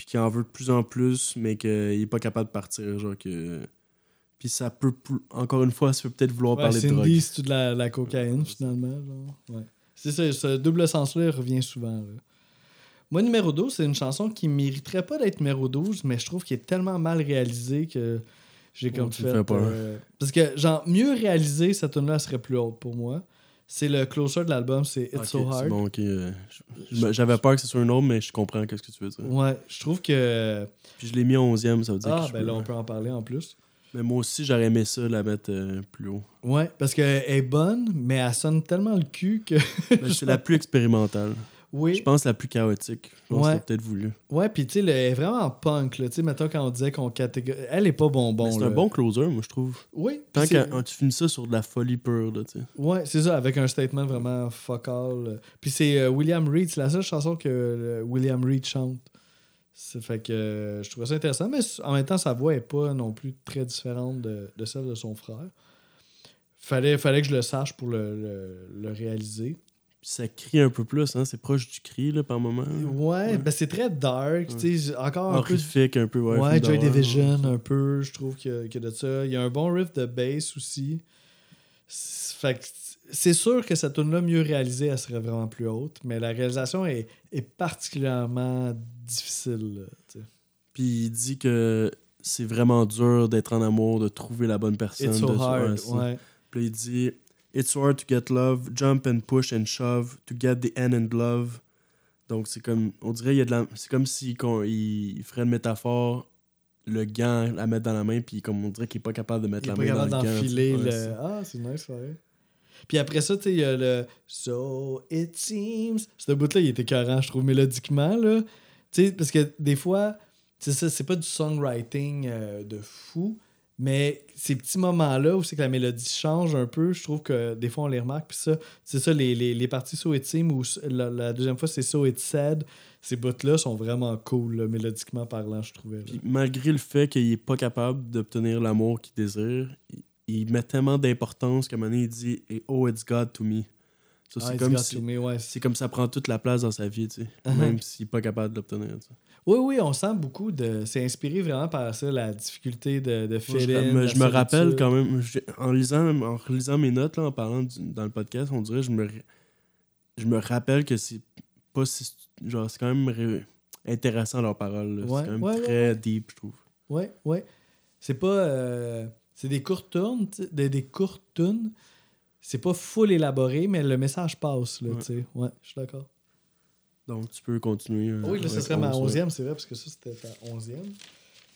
puis qui en veut de plus en plus, mais qu'il est pas capable de partir. Genre que. Puis ça peut, encore une fois, ça peut peut-être vouloir Ouais, parler de drogue. C'est de la, la cocaïne, finalement. genre? Ouais. C'est ça, ce double sens-là revient souvent. là. Moi, numéro 12, c'est une chanson qui mériterait pas d'être numéro 12, mais je trouve qu'elle est tellement mal réalisée que j'ai comme Oh, tu me fait. euh, parce que, genre, mieux réalisée, cette tune là serait plus haute pour moi. C'est le closer de l'album, c'est It's So Hard. bon, ok, euh, J'avais peur que ce soit un autre, mais je comprends qu'est-ce que tu veux dire. Ouais, je trouve que. Puis je l'ai mis en 11e, ça veut dire Ah, que ben peux- là, on peut en parler en plus. Mais moi aussi, j'aurais aimé ça, la mettre euh, plus haut. Ouais, parce qu'elle est bonne, mais elle sonne tellement le cul que. Ben, c'est la plus expérimentale. Oui. Je pense la plus chaotique. Je pense Ouais. que peut-être voulu. Ouais, puis tu sais, elle est vraiment punk. Tu sais, mettons, quand on disait qu'on catégorise. Elle est pas bonbon, c'est un bon closer, moi, je trouve. Oui. Tant que tu finis ça sur de la folie pure, là, tu sais. Ouais, c'est ça, avec un statement vraiment fuck all. Puis c'est euh, William Reed, c'est la seule chanson que euh, William Reed chante. Ça fait que euh, je trouvais ça intéressant, mais en même temps, sa voix est pas non plus très différente de, de celle de son frère. Fallait, fallait que je le sache pour le, le- le réaliser. Puis ça crie un peu plus, hein. C'est proche du cri, là, par moment. Ouais, ben c'est très dark, sais, encore un peu. Horrifique, un peu, ouais. Ouais, Joy. Division, un peu, je trouve qu'il y, a de ça. Il y a un bon riff de bass aussi. C'est- Fait que c'est sûr que cette tune là mieux réalisée, elle serait vraiment plus haute, mais la réalisation est, est particulièrement difficile. là. Puis il dit que c'est vraiment dur d'être en amour, de trouver la bonne personne. It's so de- hard, ouais. Puis il dit It's hard to get love, jump and push and shove, to get the end and love. Donc c'est comme, on dirait, il y a de la, c'est comme si qu'on- il, il ferait une métaphore, le gant à mettre dans la main, puis comme on dirait qu'il est pas capable de mettre Il la main dans le gant. Ouais, le. Ah, c'est nice, ouais. Puis après ça, tu sais, il y a le So it seems. Ce bout-là, il était écœurant, je trouve, mélodiquement, là. Tu sais, parce que des fois, c'est ça, c'est pas du songwriting euh, de fou, mais ces petits moments-là où c'est que la mélodie change un peu, je trouve que des fois on les remarque. Puis ça, c'est ça, les, les, les parties So it seems ou la, la deuxième fois c'est So it said, ces bouts-là sont vraiment cool, là, mélodiquement parlant, je trouvais. Puis malgré le fait qu'il est pas capable d'obtenir l'amour qu'il désire, il, il met tellement d'importance qu'à un moment donné, il dit Oh, it's God to me. Ça, Ah, c'est it's comme, si, to me, ouais, c'est comme ça prend toute la place dans sa vie, tu sais. Uh-huh. Même s'il est pas capable de l'obtenir. tu sais. Oui, oui, on sent beaucoup de. C'est inspiré vraiment par ça, la difficulté de, de je, je me rappelle quand même, en lisant, en relisant mes notes, là, en parlant du- dans le podcast, on dirait, je me, je me rappelle que c'est pas si, genre, c'est quand même intéressant leurs paroles. Ouais, c'est quand même ouais, très ouais. deep, je trouve. Ouais, ouais. C'est pas. euh, c'est des courtes tunes, des, des courtes tunes. C'est pas full élaboré, mais le message passe, là, tu sais. Ouais, je suis d'accord. Donc, tu peux continuer. euh, oui, là, ce serait ma 11, ouais. onzième, c'est vrai, parce que ça, c'était ta onzième.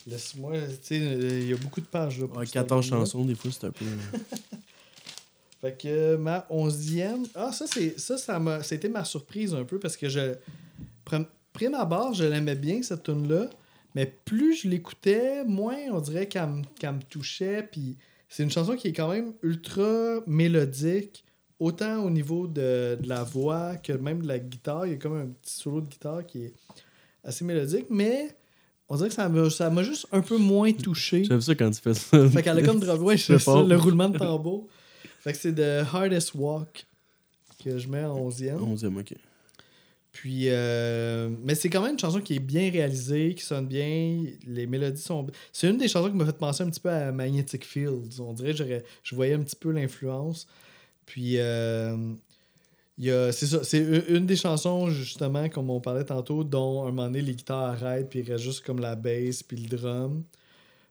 Laisse-moi, tu sais, euh, il y a beaucoup de pages, là. pour Ouais, cet 14 album-là. chansons, des fois, c'est un peu. Fait que euh, ma onzième. Ah, ça, c'est ça, ça m'a. C'était ma surprise un peu parce que je. Prime abord, je l'aimais bien, cette tune-là. Mais plus je l'écoutais, moins on dirait qu'elle me, qu'elle me touchait. Puis c'est une chanson qui est quand même ultra mélodique, autant au niveau de, de la voix que même de la guitare. Il y a comme un petit solo de guitare qui est assez mélodique, mais on dirait que ça m'a, ça m'a juste un peu moins touché. J'aime ça quand tu fais ça. Fait qu'elle a comme drop, ouais, ça, le roulement de tambour. Fait que c'est The Hardest Walk que je mets en 11e. 11e, ok. Puis, euh, mais c'est quand même une chanson qui est bien réalisée, qui sonne bien. Les mélodies sont. C'est une des chansons qui m'a fait penser un petit peu à Magnetic Fields. On dirait que je voyais un petit peu l'influence. Puis, euh, c'est ça. C'est une des chansons, justement, comme on parlait tantôt, dont à un moment donné, les guitares arrêtent, puis il reste juste comme la bass, puis le drum.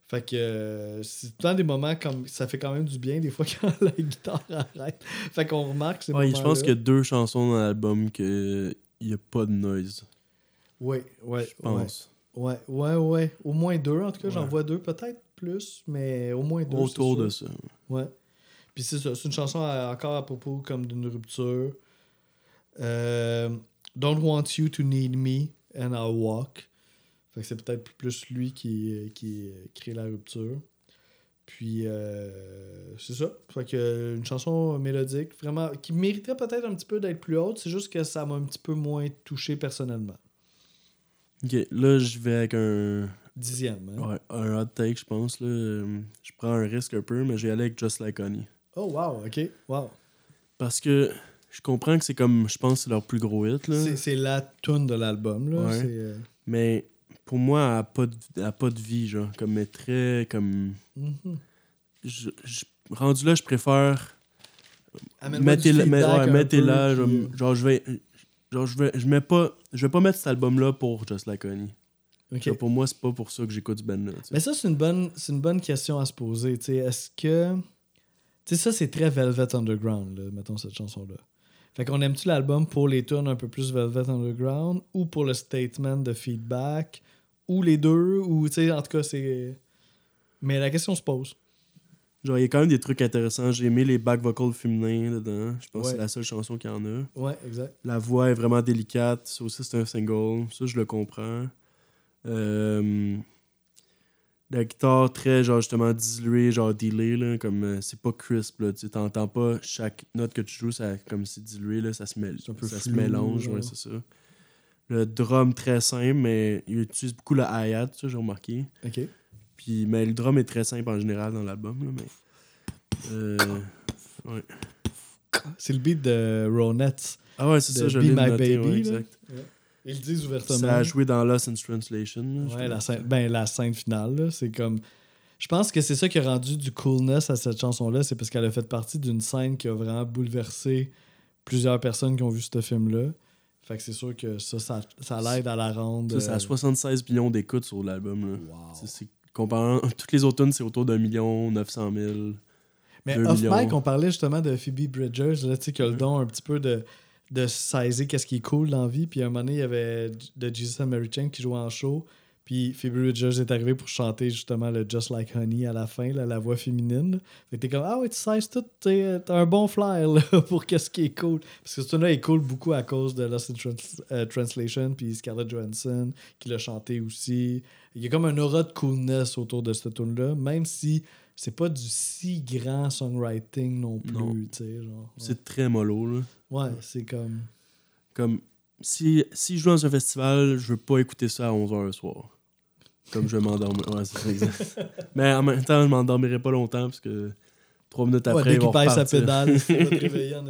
Fait que euh, c'est tout le temps des moments comme. Ça fait quand même du bien, des fois, quand la guitare arrête. Fait qu'on remarque ces Ouais, je pense qu'il y a deux chansons dans l'album qu'il n'y a pas de noise. Oui, ouais, Je pense. Ouais, ouais, ouais. Au moins deux, en tout cas, j'en Ouais. vois deux, peut-être plus, mais au moins deux. Autour de ça. Ouais. Puis c'est ça, c'est une chanson à- encore à propos comme d'une rupture. Euh, Don't want you to need me and I'll walk. Fait que c'est peut-être plus lui qui, qui crée la rupture. Puis euh, c'est ça. Fait que une chanson mélodique, vraiment, qui mériterait peut-être un petit peu d'être plus haute. C'est juste que ça m'a un petit peu moins touché personnellement. Ok, là, je vais avec un, Dixième. hein? ouais, un hot take, je pense. Là. Je prends un risque un peu, mais j'ai allé avec Just Like Honey. Oh, wow, ok. Wow. Parce que je comprends que c'est comme, je pense, c'est leur plus gros hit. Là. C'est, la tune de l'album, là. Ouais. Euh, Mais pour moi, elle n'a pas, de- a pas de vie, genre. Comme, elle est très, comme... mhm. je- je- rendu là, je préfère du mettez-la ouais, genre, puis, euh, genre, je vais genre je vais je mets pas je vais pas mettre cet album là pour Just Like Honey. Genre, pour moi c'est pas pour ça que j'écoute ce band là Mais ça, c'est une bonne, c'est une bonne question à se poser. tu sais. Est-ce que. Tu sais, ça, c'est très Velvet Underground, là, mettons cette chanson-là. Fait qu'on aime-tu l'album pour les tunes un peu plus Velvet Underground ou pour le statement de feedback ou les deux ou, tu sais, en tout cas, c'est. Mais la question se pose. genre il y a quand même des trucs intéressants j'ai aimé les back vocals féminins dedans je pense que c'est la seule chanson qu'il y en a Ouais, exact. la voix est vraiment délicate ça aussi c'est un single ça je le comprends Euh, la guitare très genre justement diluée genre delay là comme euh, c'est pas crisp là tu t'entends pas chaque note que tu joues ça comme c'est dilué là ça se mêle C'est un peu ça se mélange ouais. ouais c'est ça le drum très simple mais il utilise beaucoup le hi-hat ça j'ai remarqué OK. puis mais le drum est très simple en général dans l'album là mais euh, C'est le beat de Ronettes. ah ouais c'est ça je Be l'ai My noté, Baby, ouais, là. exact Ils le disent ouvertement. ça a joué dans Lost in Translation Ouais, la scène, ben, la scène finale, c'est comme. Je pense que c'est ça qui a rendu du coolness à cette chanson-là, c'est parce qu'elle a fait partie d'une scène qui a vraiment bouleversé plusieurs personnes qui ont vu ce film-là. Fait que c'est sûr que ça, ça, ça l'aide à la rendre. Ça, euh, 76 millions d'écoutes sur l'album. wow. Comparant toutes les autres tunes, c'est autour d'un million, 900 000. Mais 2 off millions. mic, on parlait justement de Phoebe Bridgers, là, qui a le don un petit peu de, de saisir qu'est-ce qui est cool dans la vie. Puis à un moment donné, il y avait de Jesus and Mary Chain qui jouait en show. Puis Phoebe Bridgers est arrivée pour chanter justement le Just Like Honey à la fin, là, la voix féminine. Fait que t'es comme, ah ouais, tu sais tout, t'as un bon flair là, pour qu'est-ce qui est cool. Parce que ce tune-là est cool beaucoup à cause de Lost in euh, Translation, puis Scarlett Johansson qui l'a chanté aussi. Il y a comme un aura de coolness autour de ce tune-là, même si c'est pas du si grand songwriting non plus, tu sais, genre. Ouais, C'est très mollo. Là. Ouais, c'est comme... Comme, si, si je joue dans un festival, je veux pas écouter ça à 11h le soir. Comme je vais m'endormir. Ouais, c'est exact. Mais en même temps, je m'endormirai pas longtemps parce que trois minutes Ouais, après, dès ils qu'il vont pèse sa pédale, il va te réveiller en.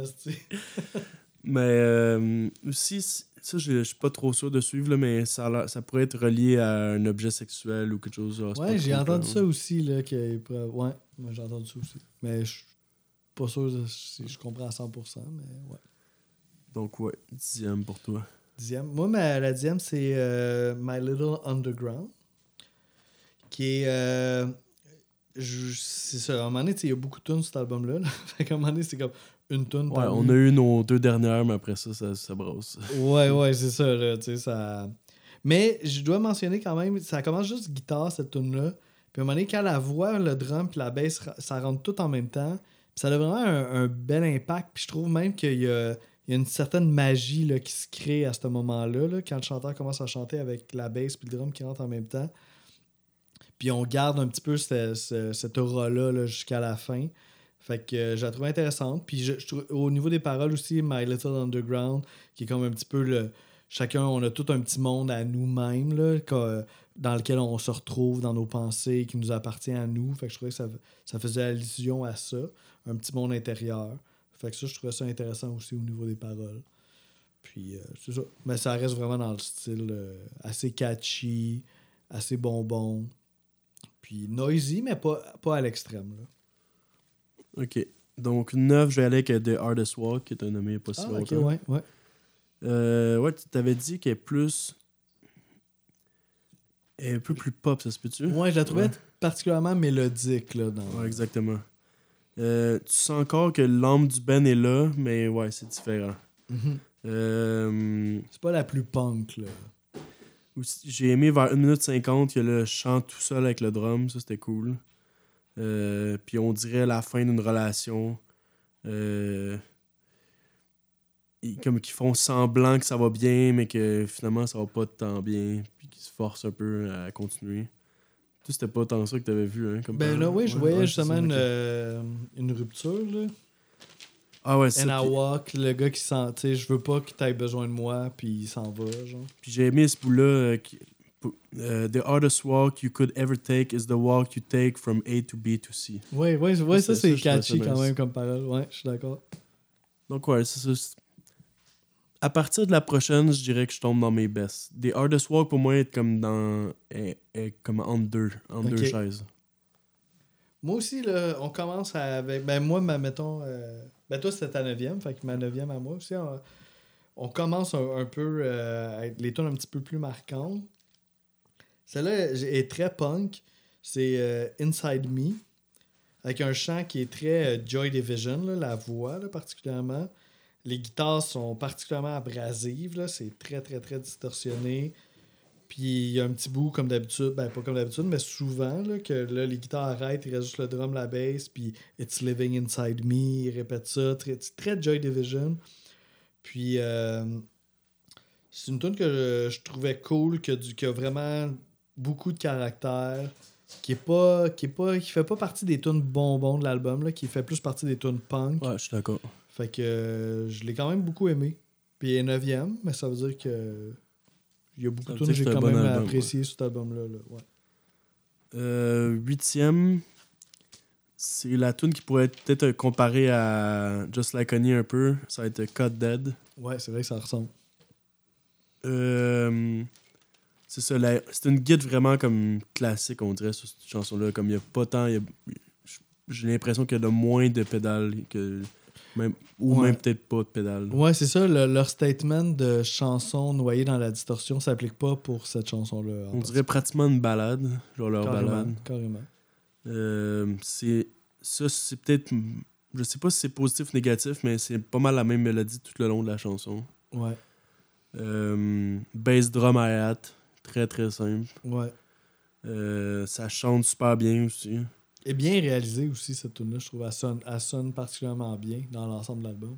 Mais euh, aussi, ça, je, je suis pas trop sûr de suivre, là, mais ça, ça pourrait être relié à un objet sexuel ou quelque chose. c'est Ouais, j'ai entendu ça aussi, là, que... Ouais, moi j'ai entendu ça aussi. Mais je suis pas sûr si je comprends à 100%, mais ouais. Donc, ouais, dixième pour toi. Dixième. Moi, ma, la dixième, c'est euh, My Little Underground. Qui est. euh, c'est ça. À un moment donné, il y a beaucoup de tunes sur cet album-là. là. qu'à un moment donné, c'est comme une tune Ouais, on a eu nos deux dernières, mais après ça, ça, ça brosse. Ouais, ouais, c'est ça, là, tu sais, ça... Mais je dois mentionner quand même, ça commence juste guitare, cette tune-là. Puis à un moment donné, quand la voix, le drum puis la bass, ça rentre tout en même temps. Puis ça a vraiment un, un bel impact. Puis je trouve même qu'il y a, il y a une certaine magie là, qui se crée à ce moment-là, là, quand le chanteur commence à chanter avec la bass puis le drum qui rentre en même temps. Puis on garde un petit peu ce- ce- cette aura-là là, jusqu'à la fin. Fait que euh, je la trouve intéressante. Puis je, je au niveau des paroles aussi, My Little Underground, qui est comme un petit peu le. Chacun, on a tout un petit monde à nous-mêmes, que- dans lequel on se retrouve dans nos pensées, qui nous appartient à nous. Fait que je trouvais que ça, ça faisait allusion à ça, un petit monde intérieur. Fait que ça, je trouvais ça intéressant aussi au niveau des paroles. Puis, euh, c'est ça. Mais ça reste vraiment dans le style euh, assez catchy, assez bonbon. Puis noisy, mais pas, pas à l'extrême. là. Ok. Donc, 9, je vais aller avec The Hardest Walk, qui est un nommé pas si Ah, ok, ouais, ouais. Euh, ouais, tu t'avais dit qu'elle est plus. Elle est un peu plus pop, ça se peut-tu? Ouais, je la trouvais Ouais. particulièrement mélodique. Là, dans... Ouais, exactement. Euh, tu sens encore que l'âme du Ben est là, mais ouais, c'est différent. Mhm. Euh, C'est pas la plus punk. Là. J'ai aimé vers 1 minute 50, il y a le chant tout seul avec le drum, ça c'était cool. Euh, puis on dirait la fin d'une relation. Euh, ils- comme qu'ils font semblant que ça va bien, mais que finalement ça va pas tant bien, puis qu'ils se forcent un peu à continuer. Tu c'était pas tant ça que t'avais vu, hein? Comme Ben là, oui, je voyais ouais, justement une, euh, une rupture. Là. Ah ouais, c'est walk, le gars qui sent, tu sais, je veux pas que t'aies besoin de moi, puis il s'en va, genre. Puis j'ai aimé ce bout-là. euh, euh, The hardest walk you could ever take is the walk you take from A to B to C. Ouais, ouais, ouais, ça, Ça, c'est catchy quand même comme parole. Ouais, je suis d'accord. Donc, ouais, c'est À partir de la prochaine, je dirais que je tombe dans mes bests. The hardest walk, pour moi, est comme dans. est, est comme entre deux, deux chaises. Moi aussi, là, on commence avec. Ben, moi, ma, mettons. euh, Ben, toi, c'était ta neuvième. Fait que ma neuvième à moi aussi. On, on commence un, un peu euh, avec les tunes un petit peu plus marquantes. Celle-là est très punk. C'est euh, Inside Me. Avec un chant qui est très euh, Joy Division, la voix particulièrement. Les guitares sont particulièrement abrasives. C'est très, très, très distorsionné. Puis il y a un petit bout comme d'habitude, ben pas comme d'habitude, mais souvent, là, que là, les guitares arrêtent, il reste juste le drum, la bass, puis It's Living Inside Me, il répète ça, très, très Joy Division. Puis euh, c'est une tune que je, je trouvais cool, que du, qui a vraiment beaucoup de caractère, qui est pas, qui est pas, qui fait pas partie des tunes bonbons de l'album, là, qui fait plus partie des tunes punk. Ouais, je suis d'accord. Fait que euh, je l'ai quand même beaucoup aimé. Puis il est neuvième, mais ça veut dire que il y a beaucoup de tunes que j'ai quand bon même album, apprécié sur cet album-là. là, ouais. Euh, huitième, c'est la tune qui pourrait être peut-être comparée à Just Like Honey un peu. Ça va être Cut Dead. Ouais, c'est vrai que ça ressemble. Euh, c'est ça, c'est une guide vraiment comme classique, on dirait, sur cette chanson-là. Comme il n'y a pas tant. J'ai l'impression qu'il y a de moins de pédales que. Même, ou Ouais. même peut-être pas de pédales. Ouais, c'est ça. le- leur statement de chanson noyée dans la distorsion s'applique pas pour cette chanson-là. On dirait pratiquement une balade, genre leur Carrément, balade. Carrément. Euh, c'est ça, c'est peut-être. Je sais pas si c'est positif ou négatif, mais c'est pas mal la même mélodie tout le long de la chanson. Ouais. Euh, bass drum hi-hat, très très simple. Ouais. Euh, ça chante super bien aussi. Et bien réalisé aussi, cette tune-là. Je trouve elle sonne, elle sonne particulièrement bien dans l'ensemble de l'album.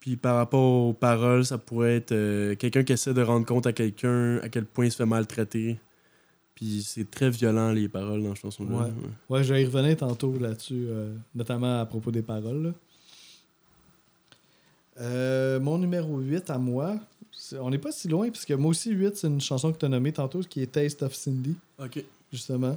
Puis par rapport aux paroles, ça pourrait être euh, quelqu'un qui essaie de rendre compte à quelqu'un à quel point il se fait maltraiter. Puis c'est très violent les paroles dans la chanson. là Ouais. Ouais, je vais y revenir tantôt là-dessus, euh, notamment à propos des paroles. là. Euh, mon numéro 8 à moi, on n'est pas si loin, puisque moi aussi, 8, c'est une chanson que tu as nommée tantôt, qui est Taste of Cindy, Ok. justement.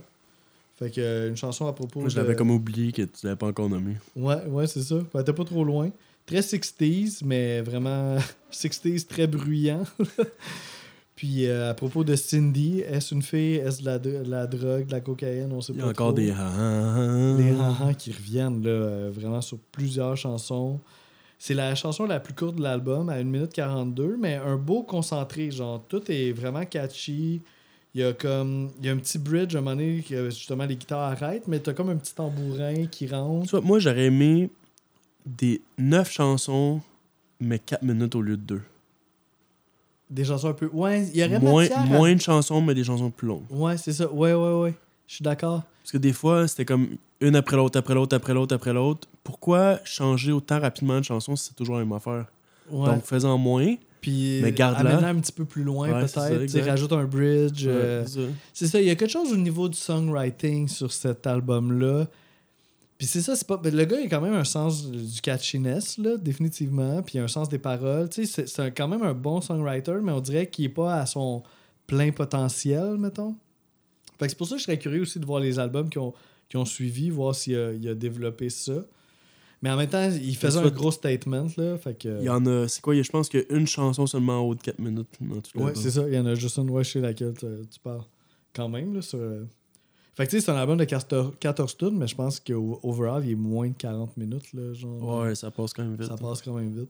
Fait que euh, une chanson à propos Moi, je de- l'avais comme oublié que tu l'avais pas encore nommé. Ouais, ouais, c'est ça. Ben, t'es pas trop loin. Très 60s, mais vraiment 60s très bruyant. Puis euh, à propos de Cindy, est-ce une fille, est-ce de la, dro- la drogue, de la cocaïne, on sait Il y pas a encore trop. des. ah, Les han qui reviennent là, euh, vraiment sur plusieurs chansons. C'est la chanson la plus courte de l'album, à 1 minute 42, mais un beau concentré. Genre, tout est vraiment catchy. Il y a comme. Il y a un petit bridge à un moment donné que justement les guitares arrêtent, mais t'as comme un petit tambourin qui rentre. Tu vois, moi, j'aurais aimé des 9 chansons, mais 4 minutes au lieu de 2. Des chansons un peu. Ouais, il y aurait Moins, matière à- moins de chansons, mais des chansons plus longues. Ouais, c'est ça. Ouais, ouais, ouais. Je suis d'accord. Parce que des fois, c'était comme une après l'autre, après l'autre, après l'autre, après l'autre. Pourquoi changer autant rapidement de chansons si c'est toujours la même affaire? Ouais. Donc, faisant moins. Puis mais garde-la. amène-la un petit peu plus loin, Ouais, peut-être. Rajoute un bridge. euh, Ouais, c'est ça. C'est ça, il y a quelque chose au niveau du songwriting sur cet album-là. Puis c'est ça, c'est pas. ben, Le gars, il a quand même un sens du catchiness, là, définitivement. Puis il a un sens des paroles. Tu sais, c'est- quand même un bon songwriter, mais on dirait qu'il est pas à son plein potentiel, mettons. Fait que c'est pour ça que je serais curieux aussi de voir les albums qui ont, qui ont suivi, voir s'il a, il a développé ça. Mais en même temps, il faisait un gros statement, là. Fait que. Il y en a. C'est quoi? Je pense qu'il y a une chanson seulement en haut de 4 minutes dans tout Ouais, l'album. c'est ça. Il y en a juste une, ouais, chez laquelle tu, tu parles. Quand même, là, sur... euh, Fait que, tu sais, c'est un album de 14, 14 tunes, mais je pense qu'overall, il est moins de 40 minutes, là, genre. Ouais, ça passe quand même vite. Ça passe quand même vite.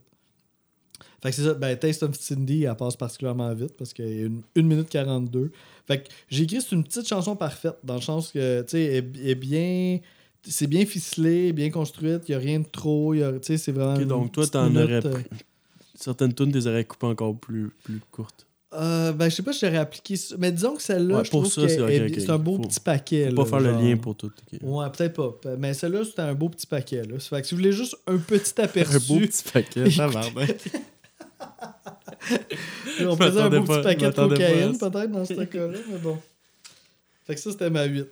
Fait que c'est ça. Ben, Taste of Cindy, elle passe particulièrement vite parce qu'il y a une, 1 minute 42. Fait que j'ai écrit, c'est une petite chanson parfaite, dans le sens que, tu sais, elle est bien... C'est bien ficelé, bien construite, il n'y a rien de trop, tu sais, c'est vraiment... Ok, une donc toi, t'en aurais euh. Certaines tunes, des aurais coupées encore plus, plus courtes. Euh, ben, je sais pas si j'aurais appliqué ça. Mais disons que celle-là, Ouais, je trouve ça, c'est ok, est- ok. c'est un beau Faut- petit paquet. Faut pas là, faire genre. le lien pour tout. Ouais, peut-être pas. Mais celle-là, c'était un beau petit paquet. Là. Fait que si vous voulez juste un petit aperçu, Un beau petit paquet, ça va. on faisait un beau pas- petit paquet de cocaïne, ça. peut-être, dans ce cas-là. Mais bon. Fait que ça, c'était ma 8.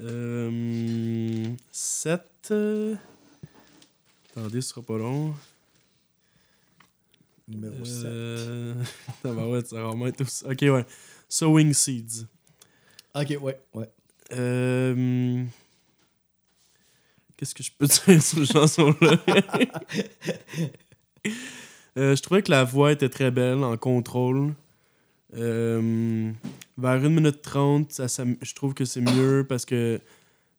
Euh, 7. Attendez, ce sera pas long. Numéro 7. Euh... ça va, ouais, ça va vraiment être aussi. Ok, ouais. Sowing Seeds. Ok, ouais, ouais. Euh, Qu'est-ce que je peux dire sur cette chanson-là? Euh, je trouvais que la voix était très belle, en contrôle. Euh, vers 1 minute 30, ça, ça- je trouve que c'est mieux parce que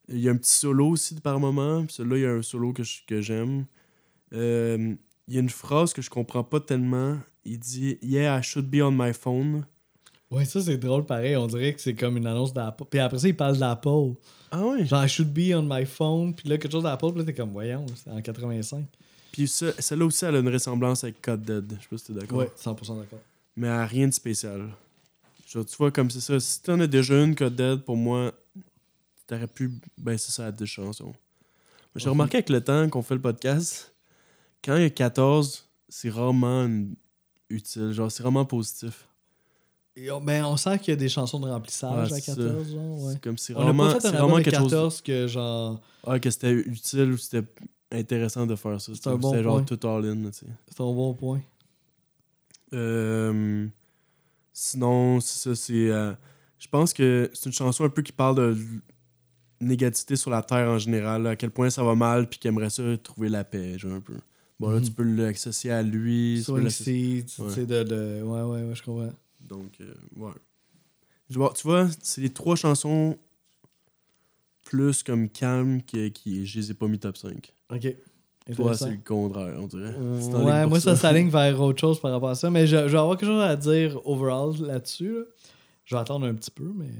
il y a un petit solo aussi par moment. Celui-là, il y a un solo que je- que j'aime. Euh, Il y a une phrase que je comprends pas tellement. Il dit Yeah, I should be on my phone. Ouais, ça c'est drôle pareil. On dirait que c'est comme une annonce d'Apple. Puis après ça, il parle d'Apple. Ah ouais? Genre, I should be on my phone. Puis là, quelque chose d'Apple. Puis là, t'es comme, voyons, c'est en 85. Puis ça- celle-là aussi, elle a une ressemblance avec Code Dead. Je sais pas si t'es d'accord. Ouais, 100% d'accord. mais à rien de spécial. Genre, tu vois, comme c'est ça, si t'en as déjà une Code Dead, pour moi, t'aurais pu baisser ça à deux chansons. J'ai Mhm. remarqué avec le temps qu'on fait le podcast, quand il y a 14, c'est rarement une- utile. Genre, c'est vraiment positif. Et on, ben, on sent qu'il y a des chansons de remplissage Ouais, à c'est 14, genre, ouais. C'est comme si On a vraiment, pas fait c'est un vraiment album de quelque chose. 14 que genre. Ah, que c'était utile ou c'était intéressant de faire ça. C'est un bon C'était genre tout all-in, tu sais. C'est un bon point. Euh, sinon, c'est ça, c'est. euh, je pense que c'est une chanson un peu qui parle de négativité sur la Terre en général, là, à quel point ça va mal, puis qu'il aimerait ça trouver la paix, genre un peu. Bon, là, Mhm. tu peux l'associer à lui. tu Swing l'associer- Seeds, Ouais. de, de. Ouais, ouais, ouais, je comprends. Donc, euh, ouais. Je vois- tu vois, c'est les trois chansons plus comme calmes qui, qui je les ai pas mis top 5. Ok. Toi, c'est le contraire, on dirait. Ouais, moi, ça s'aligne vers autre chose par rapport à ça. Mais je, je vais avoir quelque chose à dire overall là-dessus. là. Je vais attendre un petit peu, mais.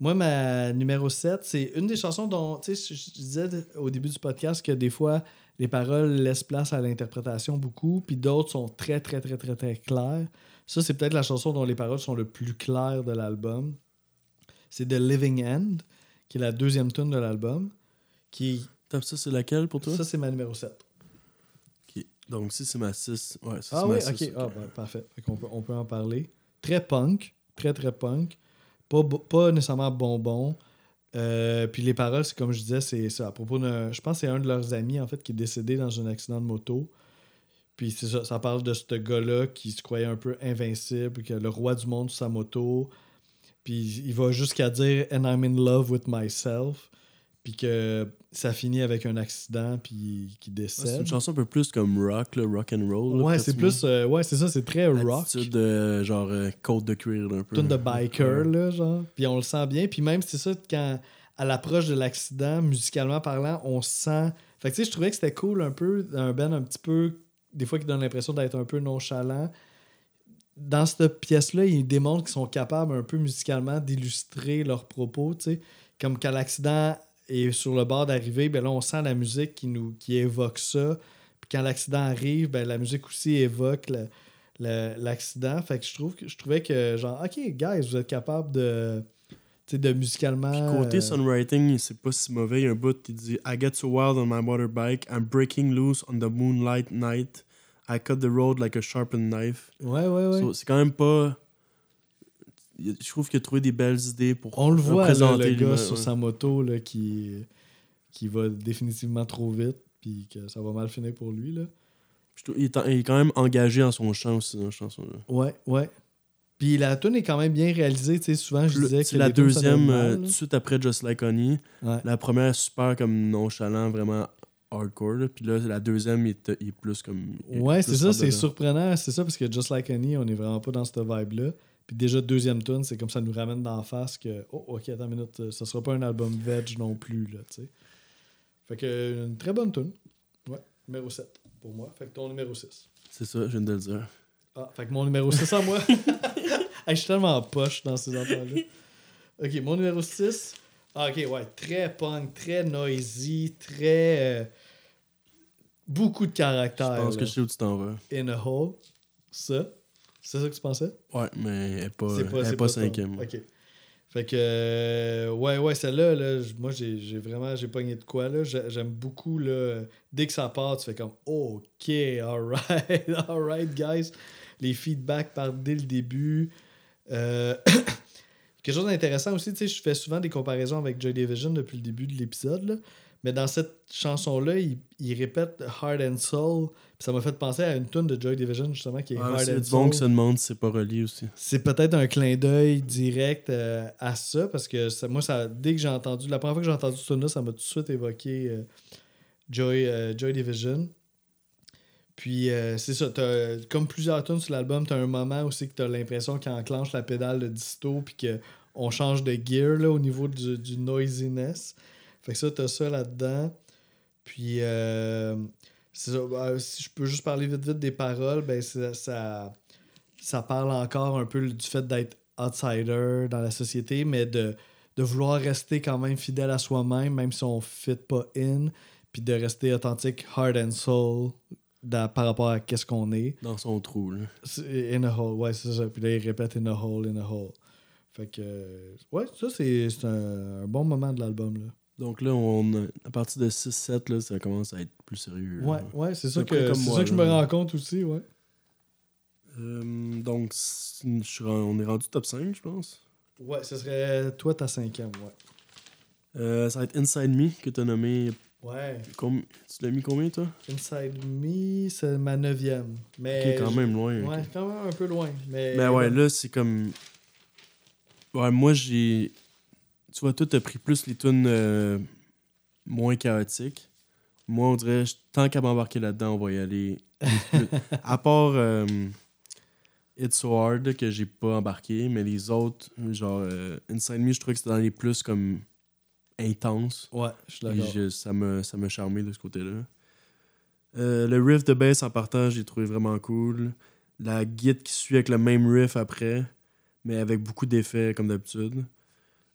Moi, ma numéro 7, c'est une des chansons dont, tu sais, je, je disais au début du podcast que des fois, les paroles laissent place à l'interprétation beaucoup, puis d'autres sont très, très, très, très, très claires. Ça, c'est peut-être la chanson dont les paroles sont le plus claires de l'album. C'est The Living End, qui est la deuxième tune de l'album. Qui, Top, ça, c'est laquelle pour toi? ça, c'est ma numéro 7. Ok. Donc, si c'est ma 6. Ouais, ça, Ah c'est oui, ma ok. 6. Ah, ben, parfait. Fait qu'on peut, on peut en parler. Très punk. Très, très punk. Pas, pas nécessairement bonbon. Euh, puis les paroles, c'est comme je disais, c'est ça. À propos d'un. Je pense que c'est un de leurs amis, en fait, qui est décédé dans un accident de moto. Puis c'est ça, ça parle de ce gars-là qui se croyait un peu invincible, que le roi du monde sur sa moto. Puis il va jusqu'à dire And I'm in love with myself. Puis que ça finit avec un accident, puis qu'il Ouais, décède. c'est une chanson un peu plus comme rock, là, rock and roll. Ouais, c'est plus. euh, ouais, c'est ça, c'est très rock. Attitude, euh, genre euh, côte de cuir, un peu. Tune de biker, Ouais. là, genre. Puis on le sent bien. Puis même, c'est ça, quand à l'approche de l'accident, musicalement parlant, on sent. Fait que tu sais, je trouvais que c'était cool un peu, un band un petit peu, des fois qui donne l'impression d'être un peu nonchalant. Dans cette pièce-là, ils démontrent qu'ils sont capables un peu musicalement d'illustrer leurs propos, tu sais. Comme quand l'accident est sur le bord d'arriver, ben là, on sent la musique qui, nous, qui évoque ça. Puis quand l'accident arrive, ben la musique aussi évoque le- le- l'accident. Fait que je trouve que je trouvais que genre OK, guys, vous êtes capable de de musicalement Puis côté euh, songwriting, c'est pas si mauvais. Il y a un bout qui dit I get so wild on my motorbike, I'm breaking loose on the moonlight night. I cut the road like a sharpened knife. Ouais, ouais, ouais. So, c'est quand même pas. Je trouve qu'il a trouvé des belles idées pour On le voit, là, le gars sur ouais. sa moto là, qui, qui va définitivement trop vite, puis que ça va mal finir pour lui. Là. Il, est, en- il est quand même engagé en son chant aussi dans la chanson. là. Ouais, ouais. Puis la tune est quand même bien réalisée. Tu sais, souvent, je Le- disais que C'est la deuxième, euh, tout de suite après Just Like Honey. Ouais. La première, super comme nonchalant, vraiment hardcore. là. Puis là, la deuxième, il est, il est plus comme. est Ouais, c'est ça, c'est surprenant. C'est ça, parce que Just Like Honey, on est vraiment pas dans cette vibe-là. Puis déjà, deuxième tune, c'est comme ça nous ramène d'en face que, oh, ok, attends une minute, euh, ça sera pas un album veg non plus, là, tu sais. Fait que, une très bonne tune. Ouais, numéro 7 pour moi. Fait que ton numéro 6. C'est ça, je viens de le dire. Ah, fait que mon numéro 6 à moi. Hey, je suis tellement poche dans ces affaires-là. Ok, mon numéro 6. Ah, ok, ouais, très punk, très noisy, très. Beaucoup de Je caractère. pense que je sais où tu t'en vas. In a hole. Ça. C'est ça que tu pensais? Ouais, mais elle n'est pas, elle est pas ton- cinquième. Ok. Fait que, euh, ouais, ouais, celle-là, là, moi, j'ai vraiment, j'ai pogné de quoi, là. J'ai- J'aime beaucoup, là. Dès que ça part, tu fais comme, OK, alright, alright, guys. Les feedbacks partent dès le début. Euh, quelque chose d'intéressant aussi, tu sais, je fais souvent des comparaisons avec Joy Division depuis le début de l'épisode, là. Mais dans cette chanson-là, il, il répète Heart and Soul. Puis ça m'a fait penser à une tune de Joy Division, justement, qui est Ah, Heart c'est and du bon Soul. que se demande si c'est pas relié aussi. C'est peut-être un clin d'œil direct euh, à ça, parce que ça- moi, ça, dès que j'ai entendu, la première fois que j'ai entendu ce tune-là, ça m'a tout de suite évoqué euh, Joy, euh, Joy Division. Puis c'est ça, t'as- comme plusieurs tunes sur l'album, t'as un moment aussi que t'as l'impression qu'il enclenche la pédale de disto, puis qu'on change de gear là, au niveau du, du noisiness. Fait que ça, t'as ça là-dedans. Puis, euh, ça, bah, si je peux juste parler vite vite des paroles, ben ça, ça, parle encore un peu du fait d'être outsider dans la société, mais de, de vouloir rester quand même fidèle à soi-même, même si on ne fit pas in, puis de rester authentique, heart and soul, dans- par rapport à qu'est-ce qu'on est. Dans son trou, là. In a hole, ouais, c'est ça. Puis là, il répète in a hole, in a hole. Fait que, ouais, ça, c'est c'est un, un bon moment de l'album, là. Donc là, on, à partir de 6-7, là, ça commence à être plus sérieux. là. Ouais, ouais, c'est ça, que, comme moi, ça que je me rends compte aussi, ouais. Euh, donc, je on est rendu top 5, je pense. Ouais, ce serait toi ta cinquième, ouais. Euh, ça va être Inside Me que tu as nommé. Ouais. Com- tu l'as mis combien, toi? Inside Me, c'est ma neuvième. Mais Ok, quand même loin. Ouais, quand même un peu loin. Mais, Mais ouais, là, c'est comme. Ouais, moi, j'ai. Tu vois, toi, t'as pris plus les tunes euh, moins chaotiques. Moi, on dirait, tant qu'à m'embarquer là-dedans, on va y aller. à part euh, It's So Hard, que j'ai pas embarqué, mais les autres, genre euh, Inside Me, je trouvais que c'était dans les plus comme intenses. Ouais, je suis d'accord. je- ça m'a ça m'a charmé de ce côté-là. Euh, le riff de bass en partant, j'ai trouvé vraiment cool. La guide qui suit avec le même riff après, mais avec beaucoup d'effets comme d'habitude.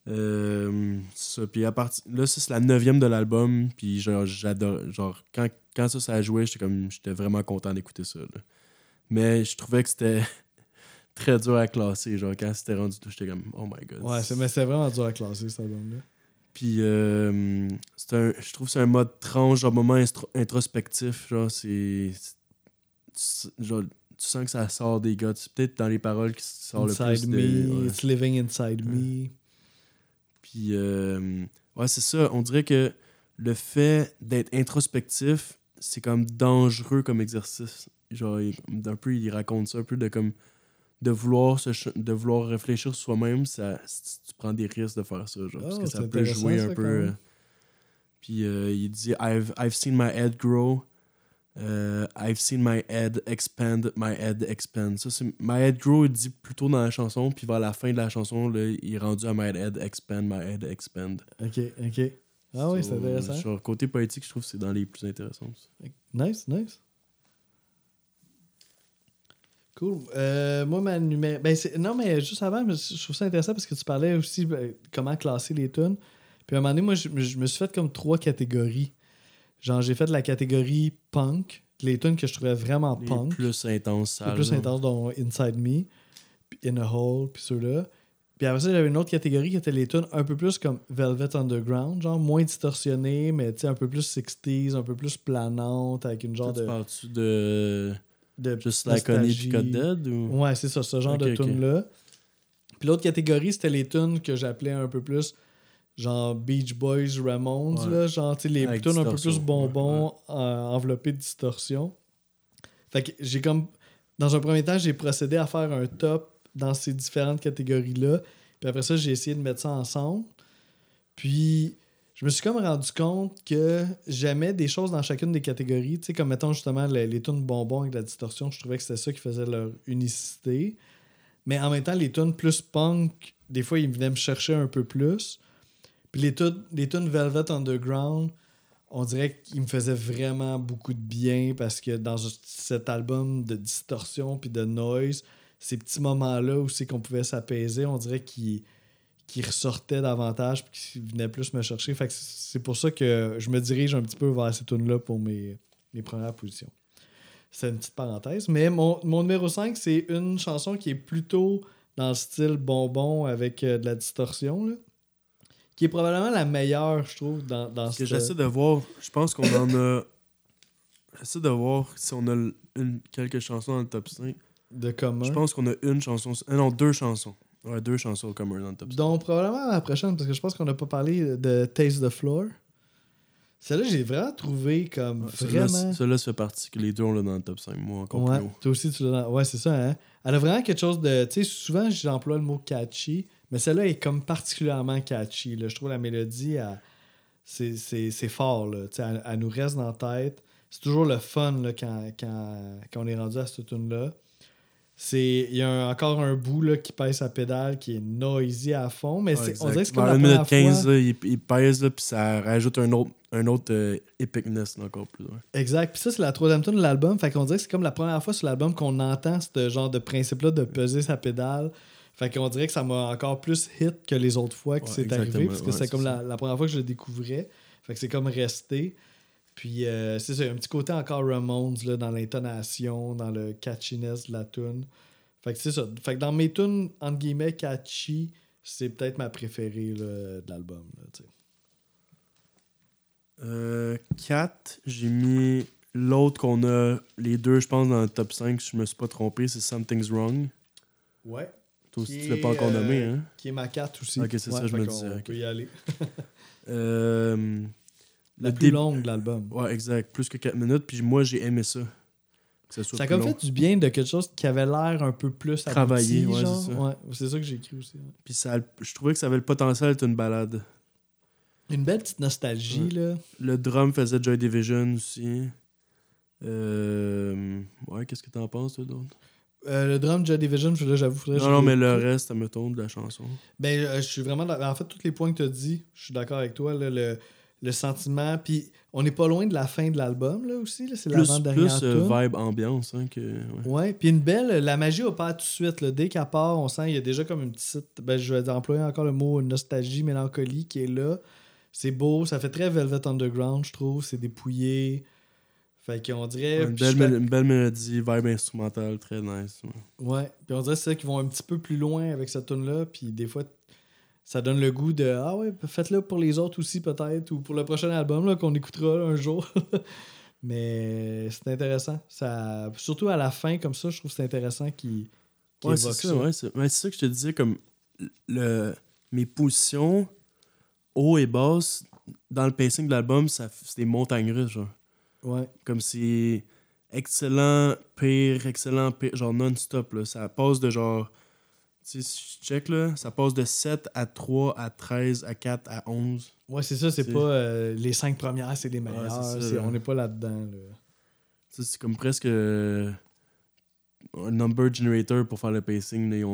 Euh, ça. Puis à partir là, ça, c'est la neuvième de l'album. Puis genre, j'adore. Genre, quand, quand ça, ça a joué, j'étais comme j'étais vraiment content d'écouter ça. là. Mais je trouvais que c'était très dur à classer. Genre, quand c'était rendu tout, j'étais comme oh my god. Ouais, mais c'est vraiment dur à classer, cet album-là. Puis euh, un, je trouve que c'est un mode tranche, genre moment introspectif. Genre, c'est. Genre, tu sens que ça sort des gars. C'est peut-être dans les paroles qui sort le Inside plus. me, de- ouais. it's living inside me. Puis, euh, ouais, c'est ça. On dirait que le fait d'être introspectif, c'est comme dangereux comme exercice. Genre, il- un peu, il raconte ça, un peu de comme. De vouloir, se de vouloir réfléchir soi-même, ça, tu prends des risques de faire ça. Genre, parce Oh, que ça peut jouer un peu. euh, puis euh, il dit I've, I've seen my head grow. Euh, I've seen my head expand, my head expand. Ça, c'est my head grow, il dit plutôt dans la chanson, puis vers la fin de la chanson, là, il est rendu à my head expand, my head expand. Ok, ok. Ah oui, c'est intéressant. Genre, côté poétique, je trouve que c'est dans les plus intéressants. Nice, nice. Cool. Euh, moi, ma numéro. Ben, non, mais juste avant, je je trouve ça intéressant parce que tu parlais aussi ben, comment classer les tunes. Puis à un moment donné, moi, je, je me suis fait comme trois catégories. Genre, j'ai fait la catégorie punk, les tunes que je trouvais vraiment Les punk. plus intenses, Le sales. plus là. intense, dont Inside Me, puis In a Hole, puis ceux-là. Puis après ça, j'avais une autre catégorie qui était les tunes un peu plus comme Velvet Underground, genre moins distorsionnées, mais tu sais, un peu plus 60s, un peu plus planantes, avec une genre Toi, tu de. parles-tu de de Just Like Honey puis nostalgie. Got Dead ou... Ouais, c'est ça, ce genre de tunes-là. Puis l'autre catégorie, c'était les tunes que j'appelais un peu plus genre Beach Boys, Ramones, Ouais. là, genre les tunes un peu plus bonbons, euh, enveloppées de distorsion. Fait que j'ai comme. Dans un premier temps, j'ai procédé à faire un top dans ces différentes catégories-là. Puis après ça, j'ai essayé de mettre ça ensemble. Puis je me suis comme rendu compte que j'aimais des choses dans chacune des catégories. Tu sais, comme mettons justement les, les tunes bonbons avec la distorsion, je trouvais que c'était ça qui faisait leur unicité. Mais en même temps, les tunes plus punk, des fois, ils venaient me chercher un peu plus. Puis les tunes, Velvet Underground, on dirait qu'ils me faisaient vraiment beaucoup de bien parce que dans cet album de distorsion puis de noise, ces petits moments-là où c'est qu'on pouvait s'apaiser, on dirait qu'ils ressortaient davantage puis qu'ils venaient plus me chercher. C'est pour ça que je me dirige un petit peu vers ces tunes-là pour mes, mes premières positions. C'est une petite parenthèse. Mais mon, numéro 5, c'est une chanson qui est plutôt dans le style bonbon avec euh, de la distorsion. Qui est probablement la meilleure, je trouve, dans, dans ce- j'essaie de voir, je pense qu'on en a. J'essaie de voir si on a une, quelques chansons dans le top 5. de commun. Je pense qu'on a une chanson. euh, non, deux chansons. Ouais, deux chansons communes dans le top 5. Donc, probablement la prochaine, parce que je pense qu'on n'a pas parlé de Taste the Floor. Celle-là, j'ai vraiment trouvé comme Ouais, vraiment. celui-là, ça fait partie que les deux, on l'a dans le top 5. Moi, encore Ouais, plus haut. toi aussi, tu l'as dans- Ouais, c'est ça, hein. Elle a vraiment quelque chose de. Tu sais, souvent, j'emploie le mot catchy, mais celle-là est comme particulièrement catchy. Là. Je trouve la mélodie, c'est, fort, là. Elle, elle nous reste dans la tête. C'est toujours le fun là, quand, quand, quand on est rendu à cette tune-là. Il y a un- encore un bout là, qui pèse sa pédale qui est noisy à fond, mais Ouais, on dirait que c'est comme Vers la 1 première minute 15, fois. là, il, il pèse, là, puis ça rajoute un autre, un autre euh, epicness encore plus. ouais. Exact. Puis ça, c'est la troisième tune de l'album. Fait qu'on dirait que c'est comme la première fois sur l'album qu'on entend ce genre de principe-là de peser sa pédale. Fait qu'on dirait que ça m'a encore plus hit que les autres fois que Ouais, c'est arrivé. Parce que Ouais, c'est comme la, la première fois que je le découvrais. Fait que c'est comme resté. Puis euh, c'est ça, il y a un petit côté encore Ramones là, dans l'intonation, dans le catchiness de la tune. Fait que c'est ça. Fait que dans mes tunes, entre guillemets, catchy, c'est peut-être ma préférée là, de l'album. là, tu sais. Euh, 4, j'ai mis l'autre qu'on a, les deux, je pense, dans le top 5, si je me suis pas trompé, c'est Something's Wrong. Ouais. Toi aussi, tu l'as pas encore nommé, euh, hein? Qui est ma 4 aussi. Ok, c'est ça, je me disais, ok. peut y aller. Euh, La le plus début- longue de l'album. Ouais, exact. Plus que 4 minutes. Puis moi, j'ai aimé ça. Ça a comme long. fait du bien de quelque chose qui avait l'air un peu plus abouti, Travaillé, ouais, genre. c'est ça. Ouais, c'est ça que j'ai écrit aussi. ouais. Puis ça, je trouvais que ça avait le potentiel d'être une balade. Une belle petite nostalgie, là. Le drum faisait Joy Division aussi. Euh, Ouais, qu'est-ce que t'en penses, toi, d'autre? Euh, le drum Joy Division, là, j'avoue, Non, non, mais le reste, mettons, de la chanson. Ben, euh, je suis vraiment. En fait, tous les points que tu as dit, je suis d'accord avec toi. là, le, le sentiment. Puis, on n'est pas loin de la fin de l'album, là aussi. Là, c'est Plus, l'avant-dernière plus euh, tune. vibe ambiance, hein, que... ouais. Ouais, puis une belle, la magie opère tout de suite. Là. Dès qu'elle part, on sent qu'il y a déjà comme une petite, ben, je vais employer encore le mot nostalgie, mélancolie qui est là. C'est beau, ça fait très Velvet Underground, je trouve. C'est dépouillé. Fait qu'on dirait. Une belle, je une belle mélodie, vibe instrumentale, très nice. ouais. Ouais, puis on dirait c'est ça qu'ils vont un petit peu plus loin avec cette tune là puis des fois ça donne le goût de ah ouais, faites-le pour les autres aussi peut-être ou pour le prochain album qu'on écoutera là, un jour. Mais c'est intéressant, ça surtout à la fin comme ça, je trouve que c'est intéressant qu'ils qu'ils Ouais, c'est ça, ouais, c'est ouais, ça que je te disais, comme le, mes positions haut et basse dans le pacing de l'album, c'est des montagnes russes, genre. Ouais. Comme c'est excellent, pire, excellent, pire, genre non-stop, là. Ça passe de genre, tu sais, si je check, là, ça passe de 7 à 3 à 13 à 4 à 11. Ouais, c'est ça, c'est pas euh, les cinq premières, c'est les meilleures. c'est ça, c'est- là. on n'est pas là-dedans. Là. C'est comme presque euh, un number generator pour faire le pacing. Il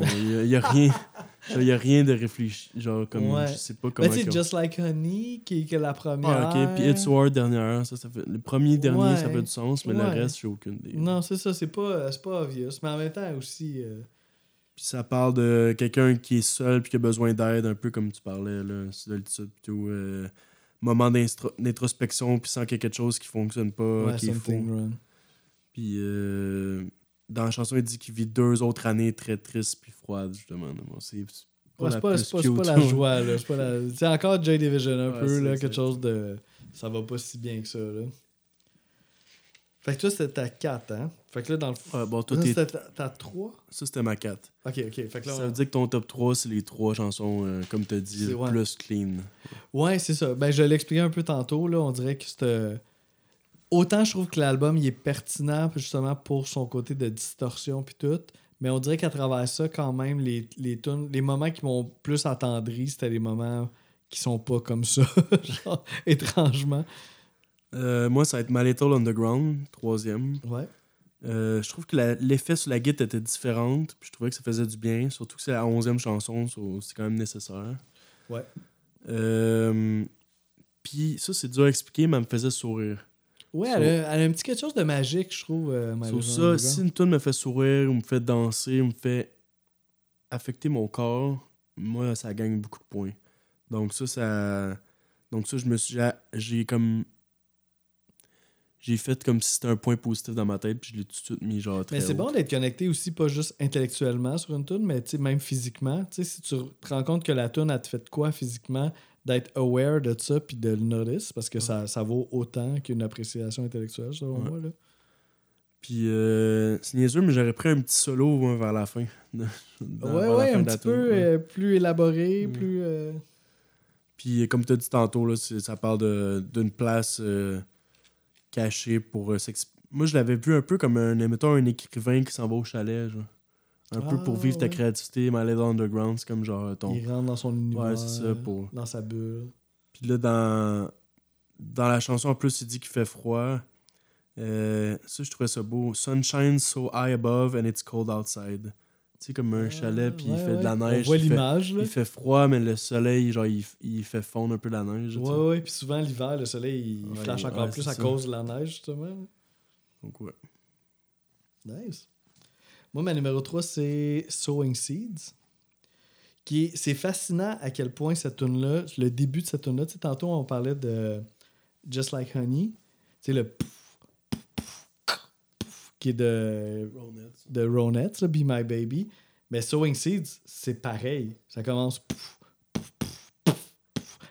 n'y a, rien. genre, y a rien de réfléchi. Genre, comme, Ouais. je sais pas comment. Qu'ils ont- Just Like Honey, qui est que la première. Ah, ok. Puis It's War dernière. Ça, ça fait... Le premier dernier, ça fait du sens, mais le reste, j'ai aucune idée. Non, c'est ça, c'est pas, c'est pas obvious. Mais en même temps aussi. euh, Puis ça parle de quelqu'un qui est seul puis qui a besoin d'aide, un peu comme tu parlais, là, solitude plutôt. Euh, moment d'introspection, puis sans qu'il y ait quelque chose qui fonctionne pas, qui est faux. Puis euh, dans la chanson, il dit qu'il vit deux autres années très tristes puis froides, justement. C'est pas Ouais, la pas, pas, pas joie, là. C'est la... Encore Joy Division, un Ouais, peu, là. Quelque chose de. Ça va pas si bien que ça, là. Fait que toi, c'était ta 4, hein? Fait que là, dans le fond. Ouais, bon, toi, c'était ta, ta 3? ça, c'était ma 4. Ok, ok. Fait que là, Ça veut dire que ton top 3, c'est les trois chansons, euh, comme tu as dit, plus clean. Ouais, c'est ça. Ben, je l'ai expliqué un peu tantôt, là. On dirait que c'est. Autant je trouve que l'album il est pertinent justement pour son côté de distorsion puis tout, mais on dirait qu'à travers ça, quand même, les, les, tunes- les moments qui m'ont plus attendri, c'était les moments qui sont pas comme ça, genre, étrangement. Euh, moi, ça va être My Little Underground, troisième. Ouais. Euh, je trouve que l'effet sur la guitare était différent, puis je trouvais que ça faisait du bien, surtout que c'est la onzième chanson, so c'est quand même nécessaire. Ouais. Euh, puis ça, c'est dur à expliquer, mais elle me faisait sourire. Ouais, So- elle, a, elle a un petit quelque chose de magique, je trouve. euh, Little ça, si une tune me fait sourire, ou me fait danser, ou me fait affecter mon corps, moi, ça gagne beaucoup de points. Donc ça, ça... Donc ça, je me suis... j'ai- comme... J'ai fait comme si c'était un point positif dans ma tête, puis je l'ai tout de suite mis genre très Mais c'est bon d'être connecté aussi, pas juste intellectuellement sur une tune, mais même physiquement. Si tu te rends compte que la tune a te fait de quoi physiquement, d'être aware de ça puis de le notice, parce que ça, ça vaut autant qu'une appréciation intellectuelle, selon Ouais. moi. Là. Puis euh, c'est niaiseux, mais j'aurais pris un petit solo vers la fin. Ouais, ouais, fin un petit peu euh, plus élaboré, plus. euh, Puis comme tu as dit tantôt, là, ça parle de- d'une place euh, cachée pour euh, s'exp- Moi, je l'avais vu un peu comme un, mettons, un écrivain qui s'en va au chalet, genre. Un peu pour Ah, vivre ta ouais. créativité, mais aller dans l'underground, c'est comme genre ton... Il rentre dans son univers. Ouais, c'est ça, pour... Dans sa bulle. Puis là, dans, dans la chanson, en plus, il dit qu'il fait froid. Euh, ça, je trouvais ça beau. Sunshine so high above and it's cold outside. Tu sais, comme un chalet, puis il Ouais, fait de la neige. On voit il fait- l'image, là. Il fait froid, mais le soleil, genre, il, il fait fondre un peu la neige. Ouais, ouais. Puis souvent, l'hiver, le soleil, il Ouais, flash encore plus à ça. cause de la neige, justement. Donc, ouais. Nice. Moi, ma numéro 3, c'est Sowing Seeds. Qui C'est fascinant à quel point cette tune-là, le début de cette tune-là, tu sais, tantôt on parlait de Just Like Honey, tu sais, le pouf, pouf, pouf, pouf, qui est de, de Ronettes, là, Be My Baby. Mais Sowing Seeds, c'est pareil. Ça commence pouf,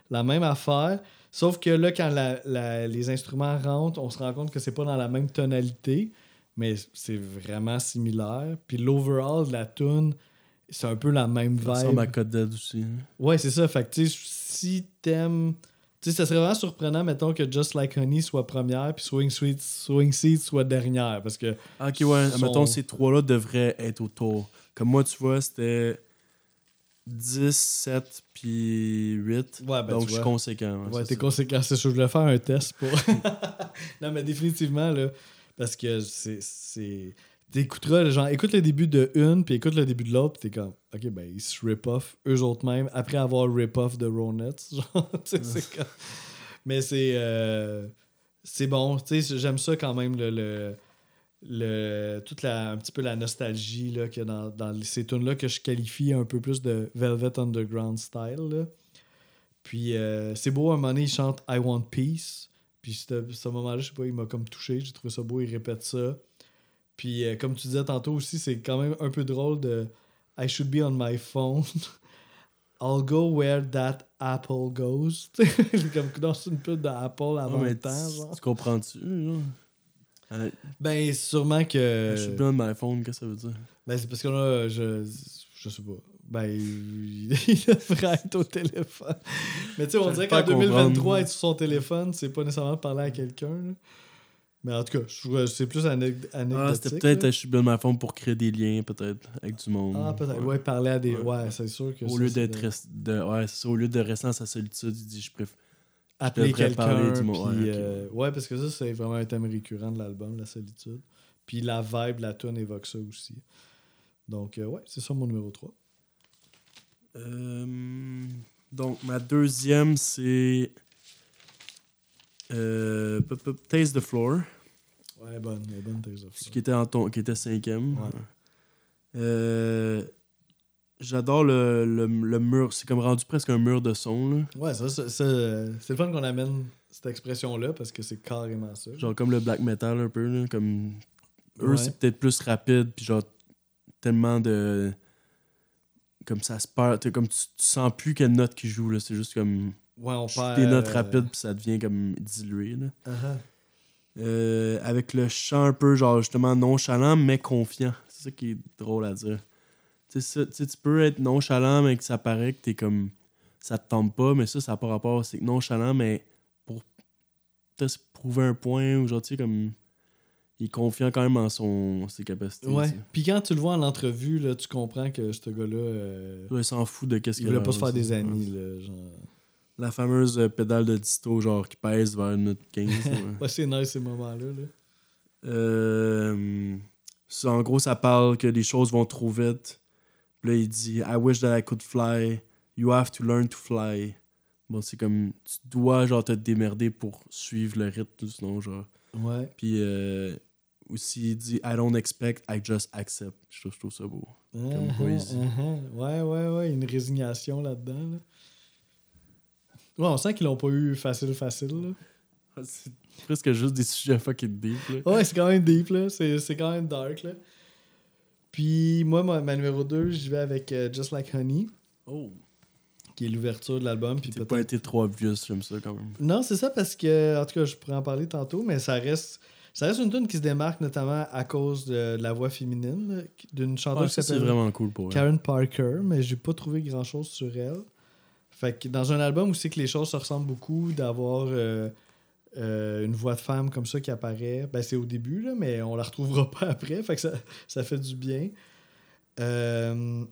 la même affaire. Sauf que là, quand la- la- les instruments rentrent, on se rend compte que c'est pas dans la même tonalité, mais c'est vraiment similaire. Puis l'overall de la tune, c'est un peu la même Ça ressemble à vibe. Code Dead aussi. hein. Ouais, c'est ça. Fait que tu sais, si t'aimes. Tu sais, ça serait vraiment surprenant, mettons, que Just Like Honey soit première, puis Swing Sweet, Swing Seed soit dernière. Parce que. Ah, ok, ouais. Son- Mettons, ces trois-là devraient être autour. Comme moi, tu vois, c'était 10, 7, puis 8. Ouais, ben, Donc, je suis conséquent. Ouais, t'es ça. conséquent. C'est sûr, je voulais faire un test pour. non, mais définitivement, là. Parce que c'est. T'écouteras, genre, écoute le début de une, puis écoute le début de l'autre, puis t'es comme, ok, ben, ils se rip-off eux autres mêmes, après avoir rip-off de Ronettes. Genre, c'est comme- Mais c'est. euh, C'est bon, tu sais, j'aime ça quand même, le. le le, toute la, un petit peu la nostalgie là, qu'il y a dans, dans ces tunes-là que je qualifie un peu plus de Velvet Underground style. là. Puis euh, c'est beau, à un moment donné, il chante I Want Peace. Puis ce moment-là, je sais pas, il m'a comme touché. J'ai trouvé ça beau, il répète ça. Puis euh, comme tu disais tantôt aussi, c'est quand même un peu drôle de I should be on my phone. I'll go where that apple goes. Comme dans une pub d'Apple mais le temps. tu- Genre. Tu comprends-tu? Euh, Ben, sûrement que. Je suis bien de my phone, qu'est-ce que ça veut dire? Ben, c'est parce que là, je, je sais pas. Ben, il devrait être au téléphone. Mais tu sais, on dirait qu'en à 2023, comprendre. être sur son téléphone, c'est pas nécessairement parler à quelqu'un. Mais en tout cas, c'est plus Ah, anecdotique. c'était peut-être je suis bien de my phone pour créer des liens, peut-être, avec du monde. Ah, peut-être. Ouais, parler à des. Ouais. Ouais, c'est sûr que Au ça, lieu d'être de- ouais, ça, au lieu de rester dans sa solitude, il dit je préfère. Appeler quelqu'un. du Ouais, euh, ouais, parce que ça, c'est vraiment un thème récurrent de l'album, la solitude. Puis la vibe, la tune évoque ça aussi. Donc, euh, ouais, c'est ça mon numéro 3. Euh, donc, ma deuxième, c'est. Euh, Taste the Floor, Ouais, bonne, bonne, Taste of ce qui était, en ton, qui était cinquième. Ouais. Euh, J'adore le, le, le mur. C'est comme rendu presque un mur de son. Là. Ouais, ça, ça- ça, c'est le fun qu'on amène cette expression-là parce que c'est carrément ça. Genre comme le black metal un peu. Là, comme... Eux, Ouais. c'est peut-être plus rapide. Puis genre, tellement de. Comme ça se perd. Comme tu, tu sens plus quelle note qui joue. là. C'est juste comme. ouais, on perd. des notes euh, rapides. Puis ça devient comme dilué. Là. uh-huh. Euh, avec le chant un peu, genre, justement, nonchalant, mais confiant. C'est ça qui est drôle à dire. Tu sais, tu peux être nonchalant, mais que ça paraît que t'es comme. Ça te tombe pas, mais ça, ça n'a pas rapport. C'est nonchalant, mais pour peut-être se prouver un point, ou genre, tu sais, comme. Il est confiant quand même en son, ses capacités. Ouais. Puis quand tu le vois en entrevue, là, tu comprends que ce gars-là, euh, Ouais, il s'en fout de qu'est-ce il qu'il voulait a pas se faire des amis. Là, genre. La fameuse euh, pédale de disto, genre, qui pèse vers une note 15. ouais. Ouais, c'est nice ces moments-là. Là. Euh, ça, en gros, ça parle que les choses vont trop vite. Puis là, il dit I wish that I could fly. You have to learn to fly. Bon, c'est comme tu dois genre te démerder pour suivre le rythme, sinon genre. Ouais. Puis euh, aussi, il dit I don't expect, I just accept. Je trouve, je trouve ça beau. Uh-huh, poésie. uh-huh. Ouais, ouais, ouais. Une résignation là-dedans. Là. Ouais, on sent qu'ils l'ont pas eu facile, facile. Là. C'est presque juste des sujets fucking deep. Là. Ouais, c'est quand même deep, là. C'est, quand même dark, là. Puis moi, ma, ma numéro 2, j'y vais avec euh, Just Like Honey, Oh. qui est l'ouverture de l'album. Puis peut-être... pas été trop obvious, j'aime ça quand même. Non, c'est ça parce que, en tout cas, je pourrais en parler tantôt, mais ça reste, ça reste une tune qui se démarque notamment à cause de, la voix féminine, d'une chanteuse Ouais, qui s'appelle vraiment cool pour elle. Karen Parker, mais j'ai pas trouvé grand chose sur elle. Fait que dans un album où c'est que les choses se ressemblent beaucoup, d'avoir euh, euh, une voix de femme comme ça qui apparaît, ben c'est au début, là, mais on la retrouvera pas après. Fait que ça, ça fait du bien. Euh,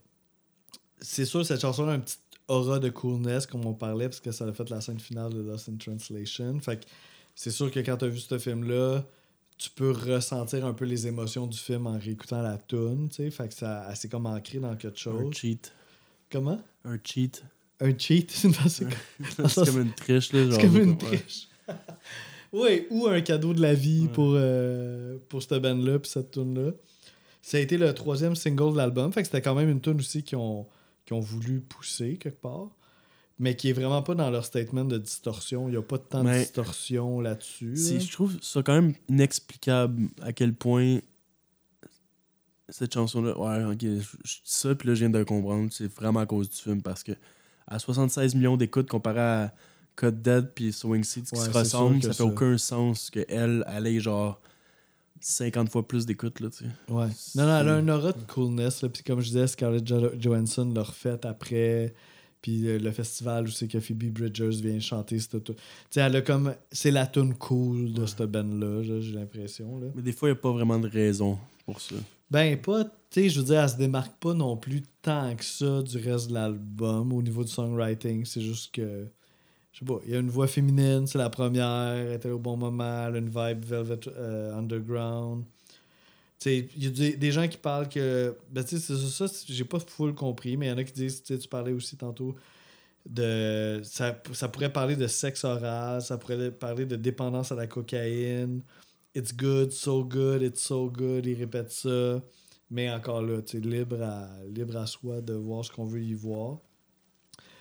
c'est sûr, cette chanson a une petite aura de coolness, comme on parlait, parce que ça a fait la scène finale de Lost in Translation. Fait que c'est sûr que quand tu as vu ce film-là, tu peux ressentir un peu les émotions du film en réécoutant la tune, tu sais. Fait que ça, c'est comme ancré dans quelque chose. Un cheat. Comment? Un cheat. Un cheat, c'est une façon- c'est comme une triche, là. c'est comme une triche. oui, ou un cadeau de la vie Ouais. pour, euh, pour cette band-là puis cette tune-là. Ça a été le troisième single de l'album. Fait que c'était quand même une tune aussi qu'ils ont, qu'ils ont voulu pousser quelque part. Mais qui est vraiment pas dans leur statement de distorsion. Il n'y a pas tant de distorsion là-dessus. Là. Je trouve ça quand même inexplicable à quel point cette chanson-là. Ouais, ok, je je dis ça, puis là, je viens de comprendre. C'est vraiment à cause du film parce que à 76 millions d'écoutes comparé à Cut Dead puis Swing Seeds qui Ouais, se ressemblent, ça que fait ça. aucun sens qu'elle, elle ait genre 50 fois plus d'écoutes, là, tu sais. Ouais. Non, non, elle a un aura de coolness. Là. Puis comme je disais, Scarlett Jo- Johansson l'a refait après. Puis euh, le festival où c'est que Phoebe Bridgers vient chanter cette. Tu sais, elle a comme. C'est la tune cool de cette band-là, là, j'ai l'impression. Là. Mais des fois, il n'y a pas vraiment de raison pour ça. Ben, pas. Tu sais, je veux dire, elle se démarque pas non plus tant que ça du reste de l'album au niveau du songwriting. C'est juste que. Je sais pas, il y a une voix féminine, c'est la première, elle était au bon moment, elle a une vibe Velvet euh, Underground. Il y a des, gens qui parlent que. Ben, tu sais, c'est ça, ça, j'ai pas full compris, mais il y en a qui disent, tu parlais aussi tantôt de. Ça, ça pourrait parler de sexe oral, ça pourrait parler de dépendance à la cocaïne. It's good, so good, it's so good, il répète ça. Mais encore là, tu libre à, libre à soi de voir ce qu'on veut y voir.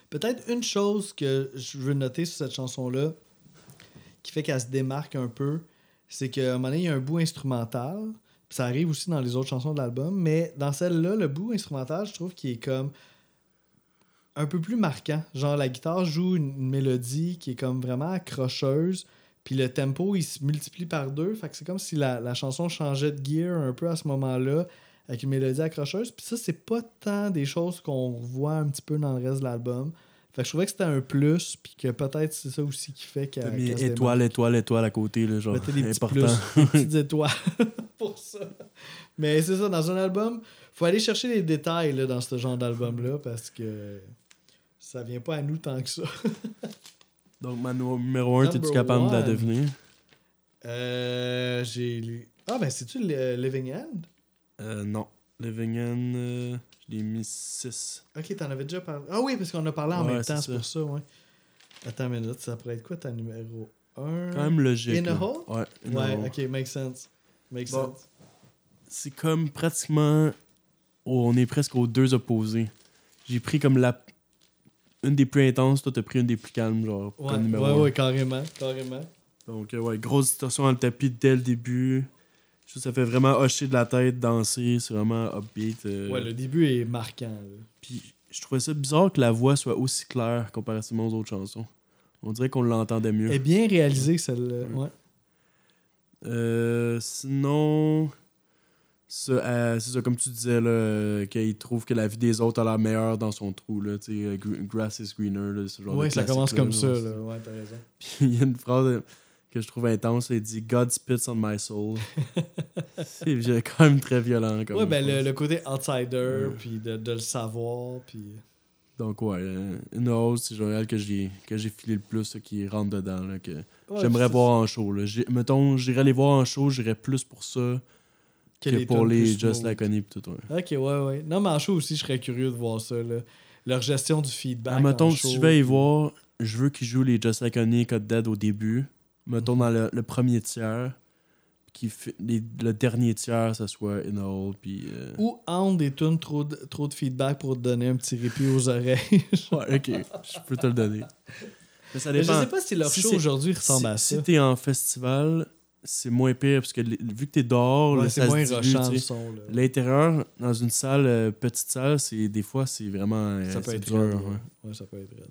Peut-être une chose que je veux noter sur cette chanson-là, qui fait qu'elle se démarque un peu, c'est qu'à un moment donné, il y a un bout instrumental. Ça arrive aussi dans les autres chansons de l'album, mais dans celle-là, le bout instrumental, je trouve qu'il est comme un peu plus marquant. Genre, la guitare joue une, une mélodie qui est comme vraiment accrocheuse, puis le tempo, il se multiplie par deux. Fait que c'est comme si la, la chanson changeait de gear un peu à ce moment-là, avec une mélodie accrocheuse. Puis ça, c'est pas tant des choses qu'on voit un petit peu dans le reste de l'album. Fait que je trouvais que c'était un plus, puis que peut-être c'est ça aussi qui fait qu'elle. Qu'elle se étoile, étoile, étoile à côté, là, genre. Mettez des important. plus, des petites étoiles pour ça. Mais c'est ça, dans un album, faut aller chercher les détails là, dans ce genre d'album-là parce que ça vient pas à nous tant que ça. Donc, ma numéro 1, Number t'es-tu capable de la one. deviner? Euh, j'ai. Ah, ben c'est-tu Living End? Euh, non. Living End, euh, l'ai mis 6. Ok, t'en avais déjà parlé. Ah oui, parce qu'on a parlé en Ouais, même temps, c'est pour ça, ouais. Attends une minute, ça pourrait être quoi ta numéro 1 Quand même logique. In a. Hole? Ouais, In Ouais, Hole. ok, makes sense. Makes Bon. sense. C'est comme pratiquement. oh, on est presque aux deux opposés. J'ai pris comme la. Une des plus intenses, toi t'as pris une des plus calmes, genre, Ouais, comme numéro ouais, un. ouais, carrément, carrément. Donc, euh, ouais, grosse distorsion dans le tapis dès le début. Je trouve que ça fait vraiment hocher de la tête, danser, c'est vraiment upbeat. euh, Ouais, le début est marquant. là. Puis je trouvais ça bizarre que la voix soit aussi claire comparativement aux autres chansons. On dirait qu'on l'entendait mieux. Elle est bien réalisée, celle-là. Ouais. Ouais. Euh, sinon, euh, c'est ça, comme tu disais, là, euh, qu'il trouve que la vie des autres a l'air meilleure dans son trou. Là, grass is greener. Là, ce genre Ouais, de ça commence comme ça. Là. Ouais, t'as raison. Puis il y a une phrase que je trouve intense. Elle dit God spits on my soul. c'est quand même très violent. Comme Ouais, ben le, le côté outsider, puis de, de le savoir, puis... Donc, ouais, euh, une hausse, c'est genre elle que j'ai filé le plus, là, qui rentre dedans. là, que Ouais, J'aimerais voir en show. Là. Mettons, j'irais les voir en show, j'irais plus pour ça que que, les pour les Just. Like Honey pis tout. Ouais. Ok, ouais, ouais. Non, mais en show aussi, je serais curieux de voir ça, là. Leur gestion du feedback Ah, mettons, si je vais y voir, je veux qu'ils jouent les Just Like Honey Cut Dead au début. Mettons dans le, le premier tiers. Qui les- le dernier tiers, ça soit In a Hole. Puis. euh, Ou entre des tunes trop de, trop de feedback pour te donner un petit répit aux oreilles. Ouais, ok, je peux te le donner. Mais ça Mais je dépend. sais pas si leur Si show c'est- aujourd'hui ressemble si, à ça. Si t'es en festival, c'est moins pire parce que les- vu que t'es dehors, Ouais, là, c'est ça moins se dilue, rushant tu le sais. son, là. L'intérieur, dans une salle, euh, petite salle, c'est des fois, c'est vraiment euh, Ça peut c'est être dur. raide, ouais. ouais. Ouais, ça peut être raide.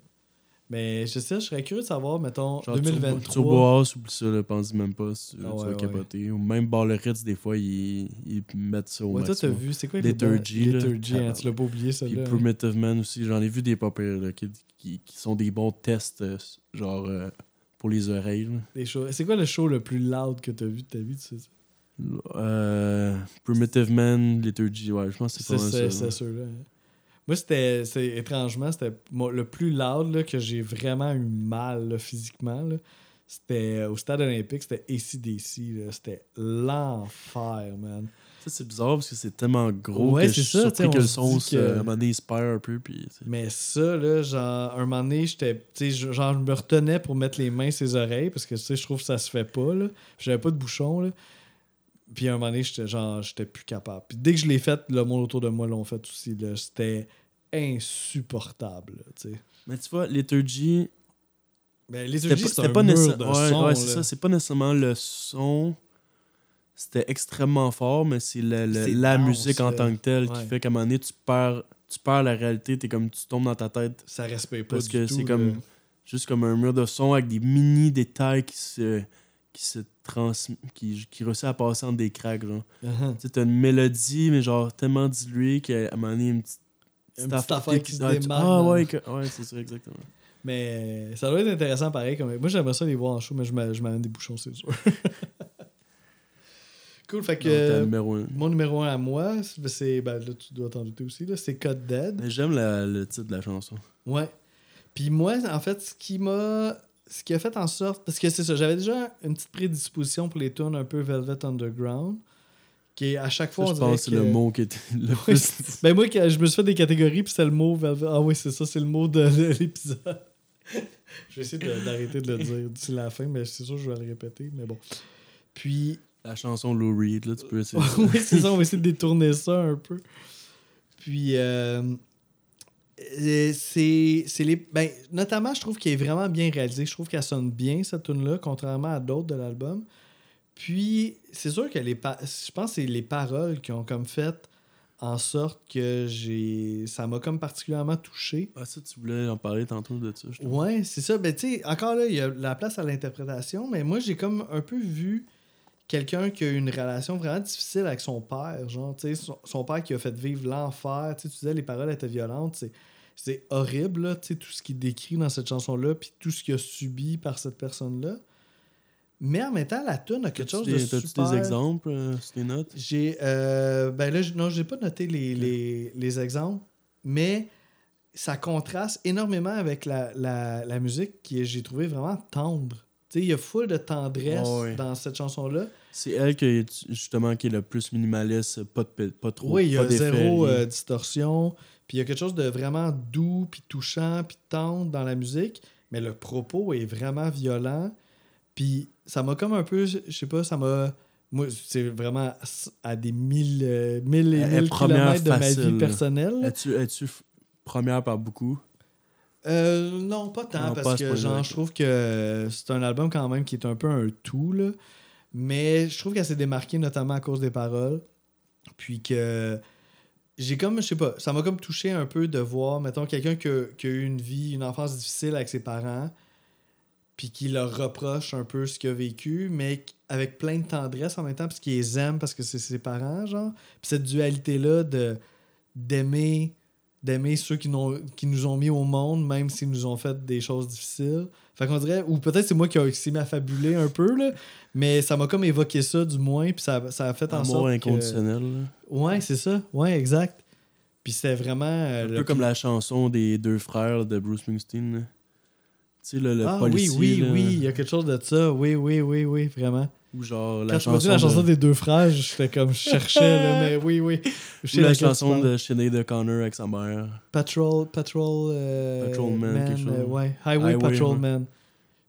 Mais je sais, je serais curieux de savoir, mettons, Genre, 2023. Turbo, House, oublie ça, là, pense même pas. Tu, Ah tu vas ouais. capoter. Ou même Baller Hits, des fois, ils, ils mettent ça au Ouais, toi, t'as maximum. vu, c'est quoi Liturgy, les là? Liturgy, hein, tu l'as pas oublié, ça Puis là. Primitive Man aussi, j'en ai vu des pas pires, là, qui, qui, qui sont des bons tests, euh, genre euh, pour les oreilles. C'est quoi le show le plus loud que t'as vu de ta vie, tu sais ça? Euh, Primitive Man, Liturgy, ouais, je pense que c'est pas ça. c'est là. ceux-là. Moi, c'était, c'est, étrangement, c'était le plus loud là, que j'ai vraiment eu mal là, physiquement. là. C'était euh, au stade olympique, c'était ACDC. là. C'était l'enfer, man. Ça, c'est bizarre parce que c'est tellement gros Ouais, que c'est je suis ça, surpris que le son, que- à un moment donné, il se perd un peu. Puis. Mais ça, là, genre, un moment donné, j'étais, genre, je me retenais pour mettre les mains sur ses oreilles parce que, tu sais, je trouve que ça se fait pas, là. J'avais pas de bouchon, là. Puis à un moment donné, j'étais genre, j'étais plus capable. Puis dès que je l'ai fait, le monde autour de moi l'ont fait aussi. C'était insupportable, là. Mais tu vois, Liturgy, Ben, Liturgy, pas, c'est pas nécessaire- de ouais, son, ouais, c'est ça, c'est pas nécessairement le son. C'était extrêmement fort, mais c'est la dense, musique en tant que telle Ouais. qui fait qu'à un moment donné, tu perds, tu perds la réalité, t'es comme tu tombes dans ta tête Ça respecte pas parce du que c'est comme juste comme un mur de son avec des mini détails qui se qui se trans qui, qui réussit à passer entre des cracks genre. Tu t'as une mélodie mais genre tellement diluée qu'à un moment donné une petite, Une petite affaire qui se démarque Ah ouais, que- ouais, c'est ça exactement. Mais ça doit être intéressant pareil. Comme... Moi, j'aimerais ça les voir en show, mais je m'a- je m'amène des bouchons, c'est sûr. cool, fait que... Euh. Mon numéro un à moi, c'est. Ben là, tu dois t'en douter aussi, là, c'est Code Dead. Mais J'aime le titre de la chanson. Ouais. Puis moi, en fait, ce qui m'a. Ce qui a fait en sorte. Parce que c'est ça, j'avais déjà une petite prédisposition pour les tunes un peu Velvet Underground. Qui est à chaque fois. Ça, on je pense que c'est le mot qui était le plus. c'est- ben moi, je me suis fait des catégories, puis c'était le mot Velvet. Ah oui, c'est ça, c'est le mot de, de l'épisode. je vais essayer d'arrêter de le dire d'ici la fin, mais c'est sûr que je vais le répéter, mais bon. Puis, La chanson Lou Reed, là, tu peux essayer. oui, c'est ça, on va essayer de détourner ça un peu. Puis, euh, c'est c'est les. Ben, notamment, je trouve qu'elle est vraiment bien réalisée. Je trouve qu'elle sonne bien, cette tune-là, contrairement à d'autres de l'album. Puis, c'est sûr que les. Je pense que c'est les paroles qui ont comme fait en sorte que j'ai. Ça m'a comme particulièrement touché. Ah, ça, tu voulais en parler tantôt de ça, je. Ouais, c'est ça. Ben, tu sais, encore là, il y a la place à l'interprétation, mais moi, j'ai comme un peu vu quelqu'un qui a eu une relation vraiment difficile avec son père. Genre, tu sais, son, son père qui a fait vivre l'enfer. Tu sais, tu disais, les paroles étaient violentes. C'est, c'est horrible, là, tout ce qu'il décrit dans cette chanson-là, puis tout ce qu'il a subi par cette personne-là. Mais en même temps, la tune a quelque chose de super... des exemples euh, sur tes notes? J'ai. euh, ben là, non, j'ai pas noté les, les, les exemples, mais ça contraste énormément avec la, la, la musique qui j'ai trouvé vraiment tendre. Il y a full de tendresse ouais. dans cette chanson-là. C'est elle qui est, justement qui est le plus minimaliste, pas, de, pas trop. Oui, il y a zéro euh, distorsion. Puis il y a quelque chose de vraiment doux, puis touchant, puis tendre dans la musique. Mais le propos est vraiment violent. Puis ça m'a comme un peu, je sais pas, ça m'a. Moi, c'est vraiment à des mille, euh, mille et mille kilomètres de ma vie personnelle. Es-tu, es-tu f- première par beaucoup? Euh, non, pas tant, Non, parce ce que genre, je trouve que c'est un album quand même qui est un peu un tout, là. Mais je trouve qu'elle s'est démarquée notamment à cause des paroles. Puis que j'ai comme, je sais pas, ça m'a comme touché un peu de voir, mettons, quelqu'un qui qui a eu une vie, une enfance difficile avec ses parents, puis qui leur reproche un peu ce qu'il a vécu, mais avec plein de tendresse en même temps, parce qu'il les aime, parce que c'est ses parents, genre. Puis cette dualité-là de d'aimer ceux qui nous ont mis au monde, même s'ils nous ont fait des choses difficiles. Fait qu'on dirait, ou peut-être c'est moi qui ai essayé m'affabuler un peu, là, mais ça m'a comme évoqué ça du moins, puis ça, ça a fait en Amour sorte inconditionnel. Ouais, c'est ça. Ouais, exact. Puis c'était vraiment... euh, Un le- peu comme la chanson des deux frères de Bruce Springsteen. Tu sais, là, le Ah policier. oui, oui, là, oui, il y a quelque chose de ça. Oui, oui, oui, oui, vraiment. Ou genre la Quand tu m'as dit chanson, la chanson de, des deux frères, je fais comme je cherchais, là, mais oui, oui. Ou la tu chanson de Sinead O'Connor avec sa mère. Patrol, Patrol, euh, Patrolman, Man, quelque chose. euh, ouais. Highway, Highway, Patrolman.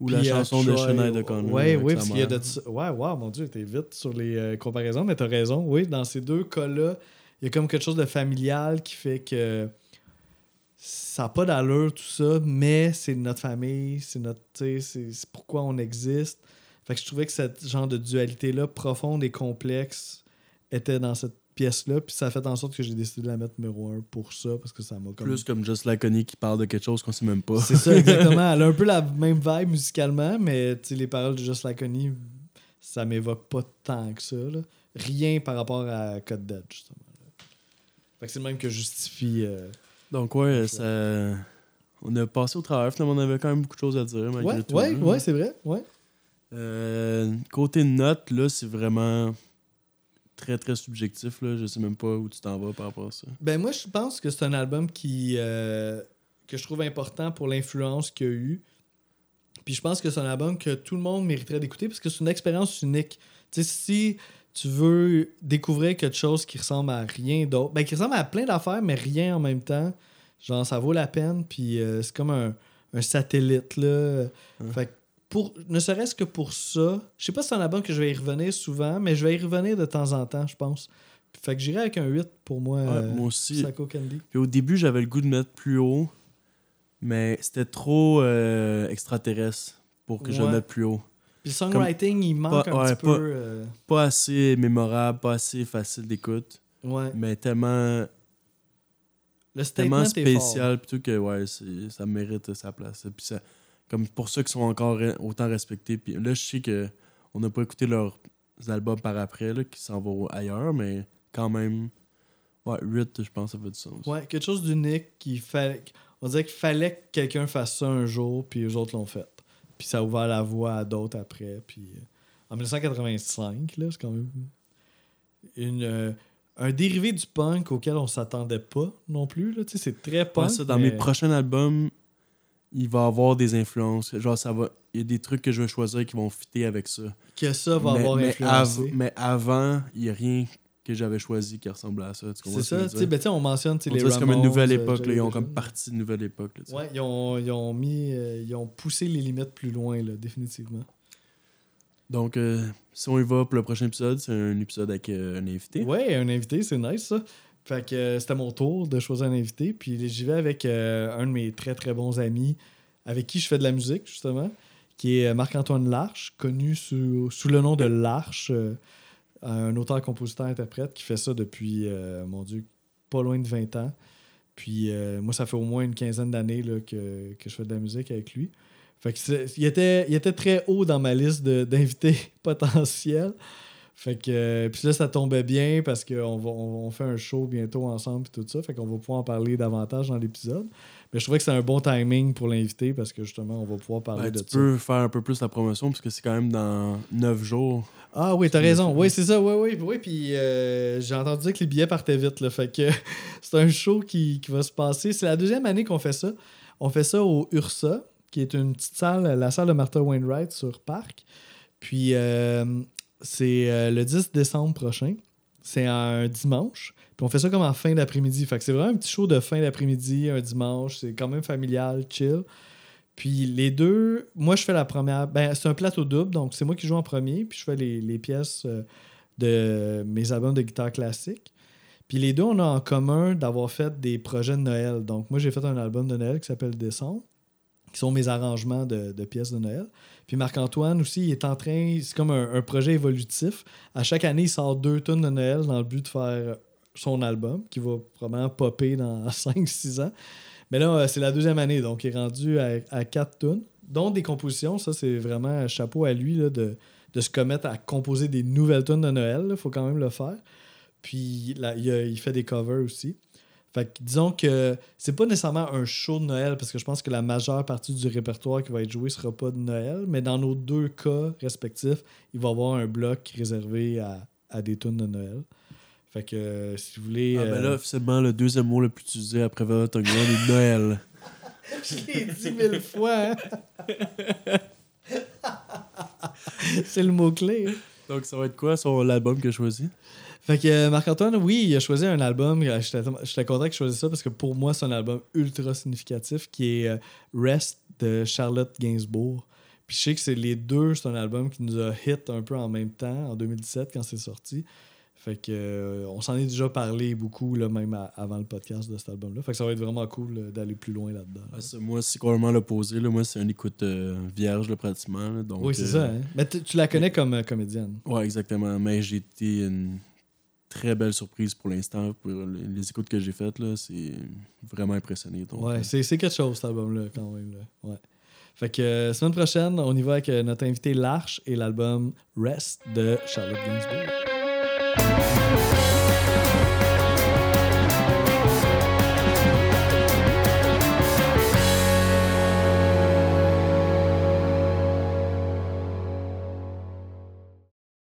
Ou Puis, la euh, chanson de Sinead O'Connor. Ouais, oui, parce qu'il y a de Ouais, wow, mon Dieu, t'es vite sur les euh, comparaisons, mais t'as raison. Oui, dans ces deux cas-là, il y a comme quelque chose de familial qui fait que ça n'a pas d'allure, tout ça, mais c'est notre famille, c'est notre. tu c'est pourquoi on existe. Fait que je trouvais que cette genre de dualité-là, profonde et complexe, était dans cette, pièce-là, puis ça a fait en sorte que j'ai décidé de la mettre numéro un pour ça, parce que ça m'a comme... Plus comme Just Honey qui parle de quelque chose qu'on sait même pas. C'est ça, exactement. Elle a un peu la même vibe musicalement, mais les paroles de Just Honey, ça m'évoque pas tant que ça. là. Rien par rapport à Code Dead, justement. là. Fait que c'est le même que justifie... euh, Donc, ouais, ça. On a passé au travers. Finalement, on avait quand même beaucoup de choses à dire. Malgré Ouais, tout, ouais, là. ouais, c'est vrai. Ouais. Euh, côté note, là, c'est vraiment très, très subjectif. Là. Je sais même pas où tu t'en vas par rapport à ça. Ben moi, je pense que c'est un album qui euh, que je trouve important pour l'influence qu'il a eu. Puis je pense que c'est un album que tout le monde mériterait d'écouter parce que c'est une expérience unique. Tu sais, si tu veux découvrir quelque chose qui ressemble à rien d'autre, ben qui ressemble à plein d'affaires, mais rien en même temps, genre ça vaut la peine. Puis euh, c'est comme un, un satellite là. Fait que pour, ne serait-ce que pour ça, je sais pas si c'est un album que je vais y revenir souvent, mais je vais y revenir de temps en temps, je pense. Fait que j'irai avec un 8 pour moi. Ouais, euh, moi aussi. Psycho Candy. Puis au début, j'avais le goût de mettre plus haut, mais c'était trop euh, extraterrestre pour que je le mette plus haut. Puis le songwriting, il manque pas- un ouais, petit pas- peu. euh, Pas assez mémorable, pas assez facile d'écoute, ouais. mais tellement, Le tellement spécial plutôt que ouais, ça mérite sa place. Puis ça, comme pour ceux qui sont encore re- autant respectés. Puis là, je sais que on n'a pas écouté leurs albums par après, là, qui s'en vont ailleurs, mais quand même, ouais, 8, je pense, ça fait du sens. Ouais, quelque chose d'unique qui fait. On dirait qu'il fallait que quelqu'un fasse ça un jour, puis les autres l'ont fait. Puis ça a ouvert la voie à d'autres après. Puis euh, en 1985, là, c'est quand même une, euh, un dérivé du punk auquel on s'attendait pas non plus. Là. C'est très Ouais, punk. ça, dans mais- mes prochains albums, il va y avoir des influences. Genre, ça va. Il y a des trucs que je vais choisir qui vont fitter avec ça. Que ça va mais, avoir mais influencé. av- mais avant, il n'y a rien que j'avais choisi qui ressemblait à ça. C'est ça, tu sais, ben, on mentionne On les que c'est comme une Ramones, nouvelle euh, époque. là. Ils ont comme parti d'une nouvelle époque. là. Ouais, ils ont, ils ont mis. euh, ils ont poussé les limites plus loin, là, définitivement. Donc, euh, si on y va pour le prochain épisode, c'est un épisode avec euh, un invité. Ouais, un invité, c'est nice ça. Fait que euh, c'était mon tour de choisir un invité. Puis j'y vais avec euh, un de mes très très bons amis avec qui je fais de la musique, justement, qui est euh, Marc-Antoine Larche, connu sous, sous le nom de Larche, un auteur, compositeur, interprète qui fait ça depuis, mon Dieu, pas loin de 20 ans. Puis moi, ça fait au moins une quinzaine d'années que, que je fais de la musique avec lui. Fait que il, était, il était très haut dans ma liste d'invités potentiels. Fait que euh, puis là ça tombait bien parce qu'on on, on fait un show bientôt ensemble et tout ça, fait qu'on va pouvoir en parler davantage dans l'épisode. Mais je trouvais que c'est un bon timing pour l'inviter parce que justement on va pouvoir parler Ben, de tu ça. peux faire un peu plus la promotion parce que c'est quand même dans 9 jours. Ah oui, t'as Tu raison. Oui, c'est ça. Oui, oui, oui. Puis euh, j'ai entendu dire que les billets partaient vite. Là, fait que c'est un show qui, qui va se passer. C'est la deuxième année qu'on fait ça. On fait ça au URSA, qui est une petite salle, la salle de Martha Wainwright sur Parc. Puis euh, c'est euh, le 10 décembre prochain. C'est un dimanche. Puis on fait ça comme en fin d'après-midi. Fait que c'est vraiment un petit show de fin d'après-midi, un dimanche. C'est quand même familial, chill. Puis les deux, moi je fais la première. Ben, c'est un plateau double, donc c'est moi qui joue en premier, puis je fais les, pièces euh, de mes albums de guitare classique. Puis les deux, on a en commun d'avoir fait des projets de Noël. Donc moi j'ai fait un album de Noël qui s'appelle Décembre, qui sont mes arrangements de pièces de Noël. Puis Marc-Antoine aussi, il est en train, c'est comme un, projet évolutif. À chaque année, il sort deux tonnes de Noël dans le but de faire son album, qui va probablement popper dans 5-6 ans. Mais là, euh, c'est la deuxième année, donc il est rendu à, à 4 tunes, dont des compositions. Ça, c'est vraiment un chapeau à lui là, de, de se commettre à composer des nouvelles tunes de Noël. Il faut quand même le faire. Puis il fait des covers aussi. Fait que disons que c'est pas nécessairement un show de Noël, parce que je pense que la majeure partie du répertoire qui va être joué sera pas de Noël, mais dans nos deux cas respectifs, il va y avoir un bloc réservé à, à des tunes de Noël. Fait que euh, si vous voulez. Ah, ben euh, là, officiellement, le deuxième mot le plus utilisé après Velvet Underground est Noël. Je l'ai dit mille fois. hein. c'est le mot-clé. hein. Donc, ça va être quoi son l'album que j'ai choisi Fait que euh, Marc-Antoine, oui, il a choisi un album. Euh, J'étais content qu'il choisisse ça parce que pour moi, c'est un album ultra significatif qui est euh, Rest de Charlotte Gainsbourg. Puis je sais que c'est les deux, c'est un album qui nous a hit un peu en même temps, en 2017, quand c'est sorti. Fait que euh, on s'en est déjà parlé beaucoup, là, même à- avant le podcast de cet album-là. Fait que ça va être vraiment cool d'aller plus loin là-dedans. Moi, c'est complètement l'opposé. Moi, c'est une écoute euh, vierge, là, pratiquement. Donc, oui, c'est euh, ça. Hein? Mais tu la connais comme comédienne. Ouais, exactement. Mais j'ai été une très belle surprise pour l'instant. Pour les, écoutes que j'ai faites, là, c'est vraiment impressionné. Donc, Ouais, c'est c'est quelque chose, cet album-là, quand même. Là. Ouais. Fait que euh, semaine prochaine, on y va avec euh, notre invité L'Arche et l'album Rest de Charlotte Gainsbourg.